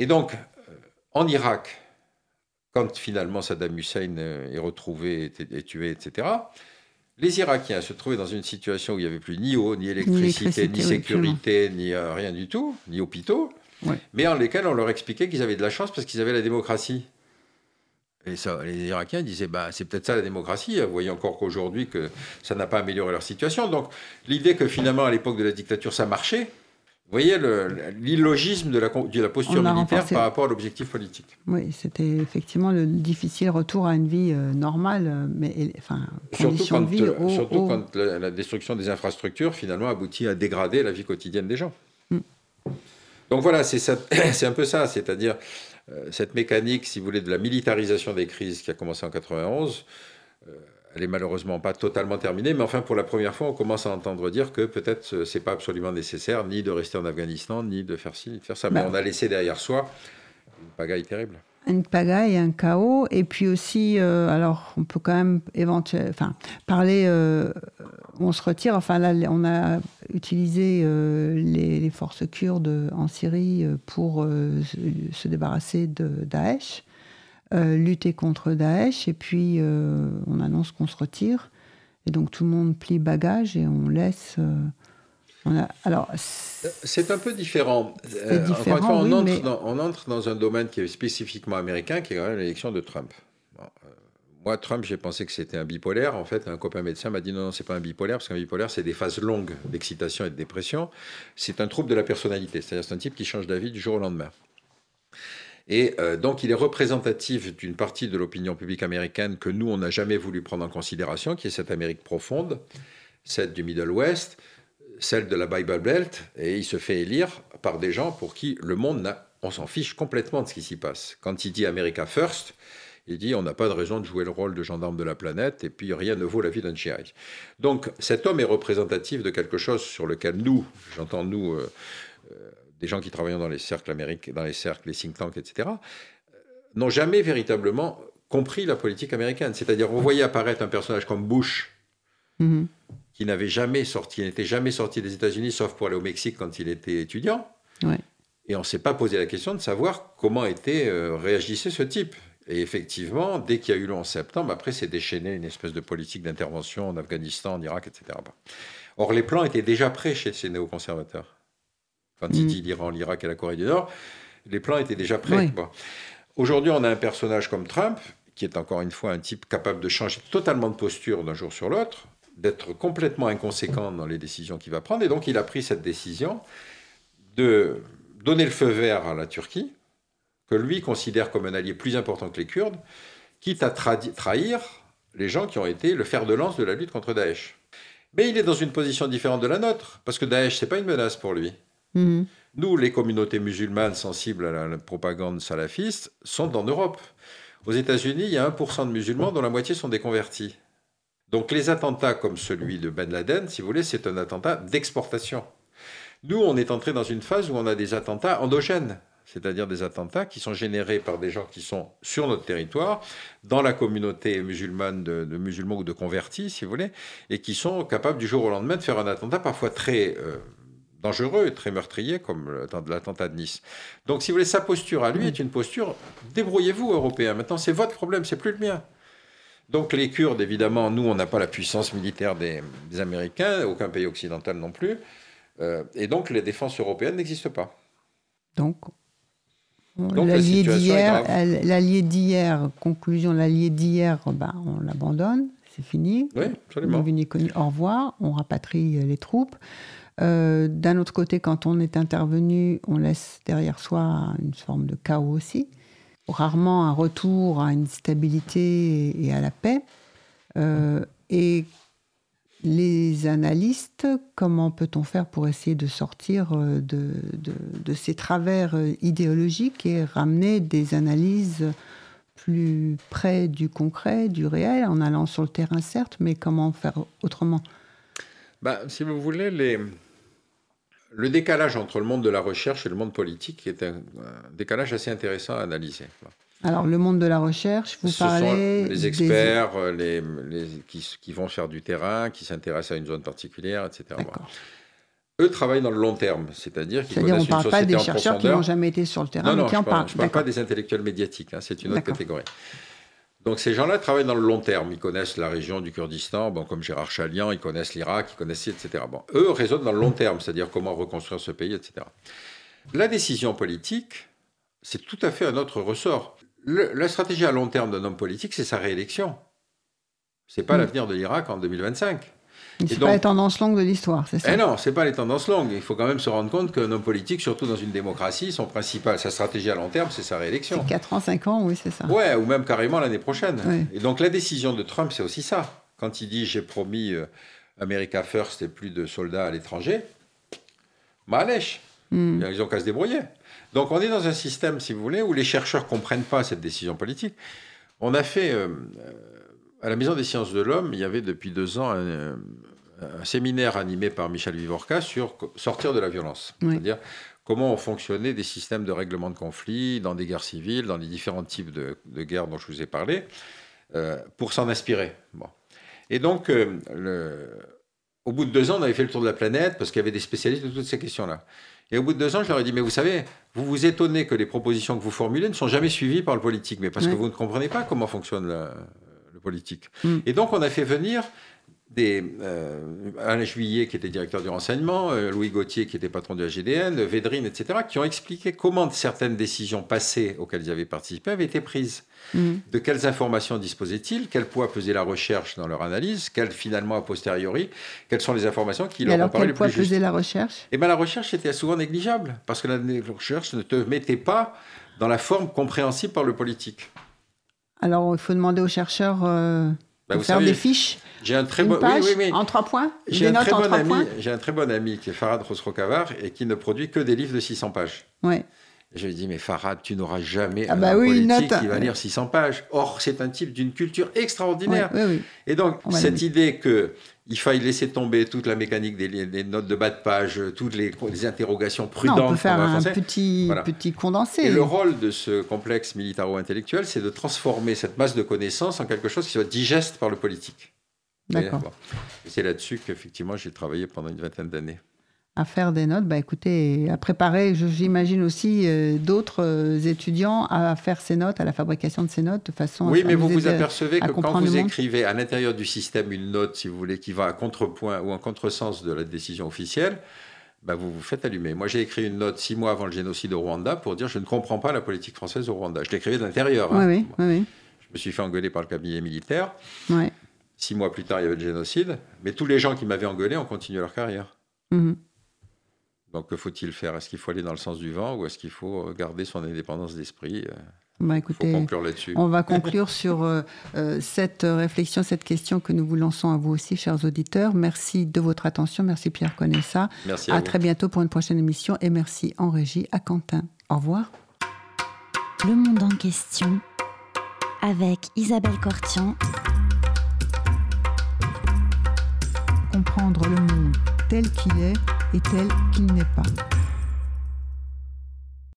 Et donc, euh, en Irak, quand finalement Saddam Hussein est retrouvé et tué, etc., les Irakiens se trouvaient dans une situation où il n'y avait plus ni eau, ni électricité, ni, sécurité, ni rien du tout, ni hôpitaux, mais en lesquels on leur expliquait qu'ils avaient de la chance parce qu'ils avaient la démocratie. Et ça, les Irakiens disaient, bah, c'est peut-être ça la démocratie. Vous voyez encore qu'aujourd'hui, que ça n'a pas amélioré leur situation. Donc, l'idée que finalement, à l'époque de la dictature, ça marchait, vous voyez l'illogisme de la, de la posture militaire par rapport à l'objectif politique. Oui, c'était effectivement le difficile retour à une vie euh, normale, euh, mais enfin, surtout quand, vie surtout quand la, destruction des infrastructures finalement aboutit à dégrader la vie quotidienne des gens. Mm. Donc voilà, c'est un peu ça, c'est-à-dire euh, cette mécanique, si vous voulez, de la militarisation des crises qui a commencé en 91 elle est malheureusement pas totalement terminée, mais enfin pour la première fois, on commence à entendre dire que peut-être euh, c'est pas absolument nécessaire ni de rester en Afghanistan, ni de faire ci, ni de faire ça. Mais bah. on a laissé derrière soi une pagaille terrible. Une pagaille, un chaos, et puis aussi, euh, alors on peut quand même éventuellement, enfin parler, euh, on se retire. Enfin là, on a utilisé les, forces kurdes en Syrie pour se débarrasser de Daesh. Euh, lutter contre Daesh, et puis euh, on annonce qu'on se retire. Et donc tout le monde plie bagage et on laisse. Euh, on a, alors, c'est un peu différent. différent on, entre dans, on, entre dans, un domaine qui est spécifiquement américain, qui est quand même l'élection de Trump. moi, Trump, j'ai pensé que c'était un bipolaire. En fait, un copain médecin m'a dit non, non, c'est pas un bipolaire, parce qu'un bipolaire, c'est des phases longues d'excitation et de dépression. C'est un trouble de la personnalité, c'est-à-dire c'est un type qui change d'avis du jour au lendemain. Et euh, donc, il est représentatif d'une partie de l'opinion publique américaine que nous, on n'a jamais voulu prendre en considération, qui est cette Amérique profonde, celle du Middle West, celle de la Bible Belt, et il se fait élire par des gens pour qui le monde, on s'en fiche complètement de ce qui s'y passe. Quand il dit America First, il dit on n'a pas de raison de jouer le rôle de gendarme de la planète, et puis rien ne vaut la vie d'un GI. Donc cet homme est représentatif de quelque chose sur lequel nous, j'entends nous, euh, des gens qui travaillent dans les cercles américains, dans les cercles, les think tanks, etc., euh, n'ont jamais véritablement compris la politique américaine. C'est-à-dire, on voyait apparaître un personnage comme Bush, mhm. qui n'avait jamais sorti, n'était jamais sorti des États-Unis, sauf pour aller au Mexique quand il était étudiant. Et on ne s'est pas posé la question de savoir comment était euh, réagissait ce type. Et effectivement, dès qu'il y a eu le 11 septembre, après, c'est déchaîné une espèce de politique d'intervention en Afghanistan, en Irak, etc. Or, les plans étaient déjà prêts chez ces néoconservateurs quand il dit l'Iran, l'Irak et la Corée du Nord, les plans étaient déjà prêts. Aujourd'hui, on a un personnage comme Trump, qui est encore une fois un type capable de changer totalement de posture d'un jour sur l'autre, d'être complètement inconséquent dans les décisions qu'il va prendre. Et donc, il a pris cette décision de donner le feu vert à la Turquie, que lui considère comme un allié plus important que les Kurdes, quitte à trahir les gens qui ont été le fer de lance de la lutte contre Daesh. Mais il est dans une position différente de la nôtre, parce que Daesh, n'est pas une menace pour lui. Mhm. Nous, les communautés musulmanes sensibles à la, propagande salafiste sont en Europe. Aux États-Unis, il y a 1% de musulmans dont la moitié sont des convertis. Donc les attentats comme celui de Ben Laden, si vous voulez, c'est un attentat d'exportation. Nous, on est entré dans une phase où on a des attentats endogènes, c'est-à-dire des attentats qui sont générés par des gens qui sont sur notre territoire, dans la communauté musulmane de, musulmans ou de convertis, si vous voulez, et qui sont capables du jour au lendemain de faire un attentat parfois très euh, dangereux et très meurtrier comme l'attentat de Nice. Donc, si vous voulez, sa posture à lui est une posture débrouillez-vous, Européens. Maintenant, c'est votre problème, c'est plus le mien. Donc, les Kurdes, évidemment, nous, on n'a pas la puissance militaire des, Américains, aucun pays occidental non plus. Euh, et donc, les défenses européennes n'existent pas. Donc, l'allié d'hier, l'allié d'hier, conclusion, l'allié d'hier, ben, on l'abandonne, c'est fini. Oui, absolument. Au revoir, on rapatrie les troupes. Euh, d'un autre côté, quand on est intervenu, on laisse derrière soi une forme de chaos aussi. Rarement un retour à une stabilité et à la paix. Euh, et les analystes, comment peut-on faire pour essayer de sortir euh, de, ces travers idéologiques et ramener des analyses plus près du concret, du réel, en allant sur le terrain certes, mais comment faire autrement? Bah, Si vous voulez, les, le décalage entre le monde de la recherche et le monde politique est un, décalage assez intéressant à analyser. Alors, le monde de la recherche, vous Ce parlez. Sont les experts euh, les, qui, vont faire du terrain, qui s'intéressent à une zone particulière, etc. eux travaillent dans le long terme, c'est-à-dire qu'ils C'est-à-dire, on ne parle pas des chercheurs qui n'ont jamais été sur le terrain, Non, non, mais qui en parle, parlent. je parle pas des intellectuels médiatiques, hein, c'est une autre catégorie. Donc ces gens-là travaillent dans le long terme, ils connaissent la région du Kurdistan, bon, comme Gérard Chalian, ils connaissent l'Irak, ils connaissent etc. Bon, eux raisonnent dans le long terme, c'est-à-dire comment reconstruire ce pays, etc. La décision politique, c'est tout à fait un autre ressort. Le- la stratégie à long terme d'un homme politique, c'est sa réélection. C'est pas Mm. l'avenir de l'Irak en 2025. C'est pas donc- la tendance longue de l'histoire, c'est ça Eh non, c'est pas les tendances longues. Il faut quand même se rendre compte qu'un homme politique, surtout dans une démocratie, son principal, sa stratégie à long terme, c'est sa réélection. C'est 4 ans, 5 ans, oui, c'est ça. Ouais, ou même carrément l'année prochaine. Oui. Et donc la décision de Trump, c'est aussi ça. Quand il dit j'ai promis euh, America First et plus de soldats à l'étranger, malèche. Hmm. Ils ont qu'à se débrouiller. Donc on est dans un système, si vous voulez, où les chercheurs comprennent pas cette décision politique. On a fait euh, euh, à la Maison des sciences de l'homme, il y avait depuis deux ans un, un séminaire animé par Michel Vivorca sur sortir de la violence, Oui. c'est-à-dire comment ont fonctionné des systèmes de règlement de conflits dans des guerres civiles, dans les différents types de, de guerres dont je vous ai parlé, euh, pour s'en inspirer. Bon. Et donc, euh, le- au bout de deux ans, on avait fait le tour de la planète parce qu'il y avait des spécialistes de toutes ces questions-là. Et au bout de deux ans, je leur ai dit, mais vous savez, vous vous étonnez que les propositions que vous formulez ne sont jamais suivies par le politique, mais parce que vous ne comprenez pas comment fonctionne la- le politique. Mm. Et donc, on a fait venir des, euh, Alain Juillet, qui était directeur du renseignement, euh, Louis Gauthier, qui était patron de la GDN, Védrine, etc., qui ont expliqué comment certaines décisions passées auxquelles ils avaient participé avaient été prises. Mhm. De quelles informations disposaient-ils? Quel poids pesait la recherche dans leur analyse? Quelles, finalement, a posteriori, quelles sont les informations qui leur ont paru quel les poids plus justes? pesait la recherche? Eh bien, la recherche était souvent négligeable, parce que la recherche ne te mettait pas dans la forme compréhensible par le politique. Alors, il faut demander aux chercheurs euh, Bah, vous faire savez, des fiches, J'ai un très bon, oui, page, oui, oui. en trois points J'ai un, très bon ami, j'ai un très bon ami qui est Farad Rosrocavar et qui ne produit que des livres de 600 pages. Ouais. Je lui dis, mais Farad, tu n'auras jamais Ah un bah oui, politique note. qui va lire 600 pages. Or, c'est un type d'une culture extraordinaire. Et donc, cette idée qu'il faille laisser tomber toute la mécanique des, notes de bas de page, toutes les, les interrogations Non, prudentes. on peut faire un petit, Voilà. petit condensé. Et le rôle de ce complexe militaro-intellectuel, c'est de transformer cette masse de connaissances en quelque chose qui soit digeste par le politique. D'accord. Bon. C'est là-dessus qu'effectivement j'ai travaillé pendant une vingtaine d'années. À faire des notes, bah écoutez, à préparer, j'imagine aussi euh, d'autres euh, étudiants à faire ces notes, à la fabrication de ces notes, de façon à- Oui, à mais vous vous apercevez que quand vous écrivez à l'intérieur du système une note, si vous voulez, qui va à contrepoint ou en contresens de la décision officielle, bah, vous vous faites allumer. Moi, j'ai écrit une note six mois avant le génocide au Rwanda pour dire je ne comprends pas la politique française au Rwanda. Je l'écrivais de l'intérieur. Oui, hein. oui, oui, Je me suis fait engueuler par le cabinet militaire. oui. Six mois plus tard, il y avait le génocide. Mais tous les gens qui m'avaient engueulé ont continué leur carrière. Mhm. Donc, que faut-il faire? Est-ce qu'il faut aller dans le sens du vent ou est-ce qu'il faut euh, garder son indépendance d'esprit Euh, Bah, écoutez, conclure là-dessus. on va conclure sur euh, cette réflexion, cette question que nous vous lançons à vous aussi, chers auditeurs. Merci de votre attention. Merci Pierre Conessa. Merci à, À très bientôt pour une prochaine émission et merci en régie à Quentin. Au revoir. Le monde en question avec Isabelle Cortian Comprendre le monde tel qu'il est et tel qu'il n'est pas.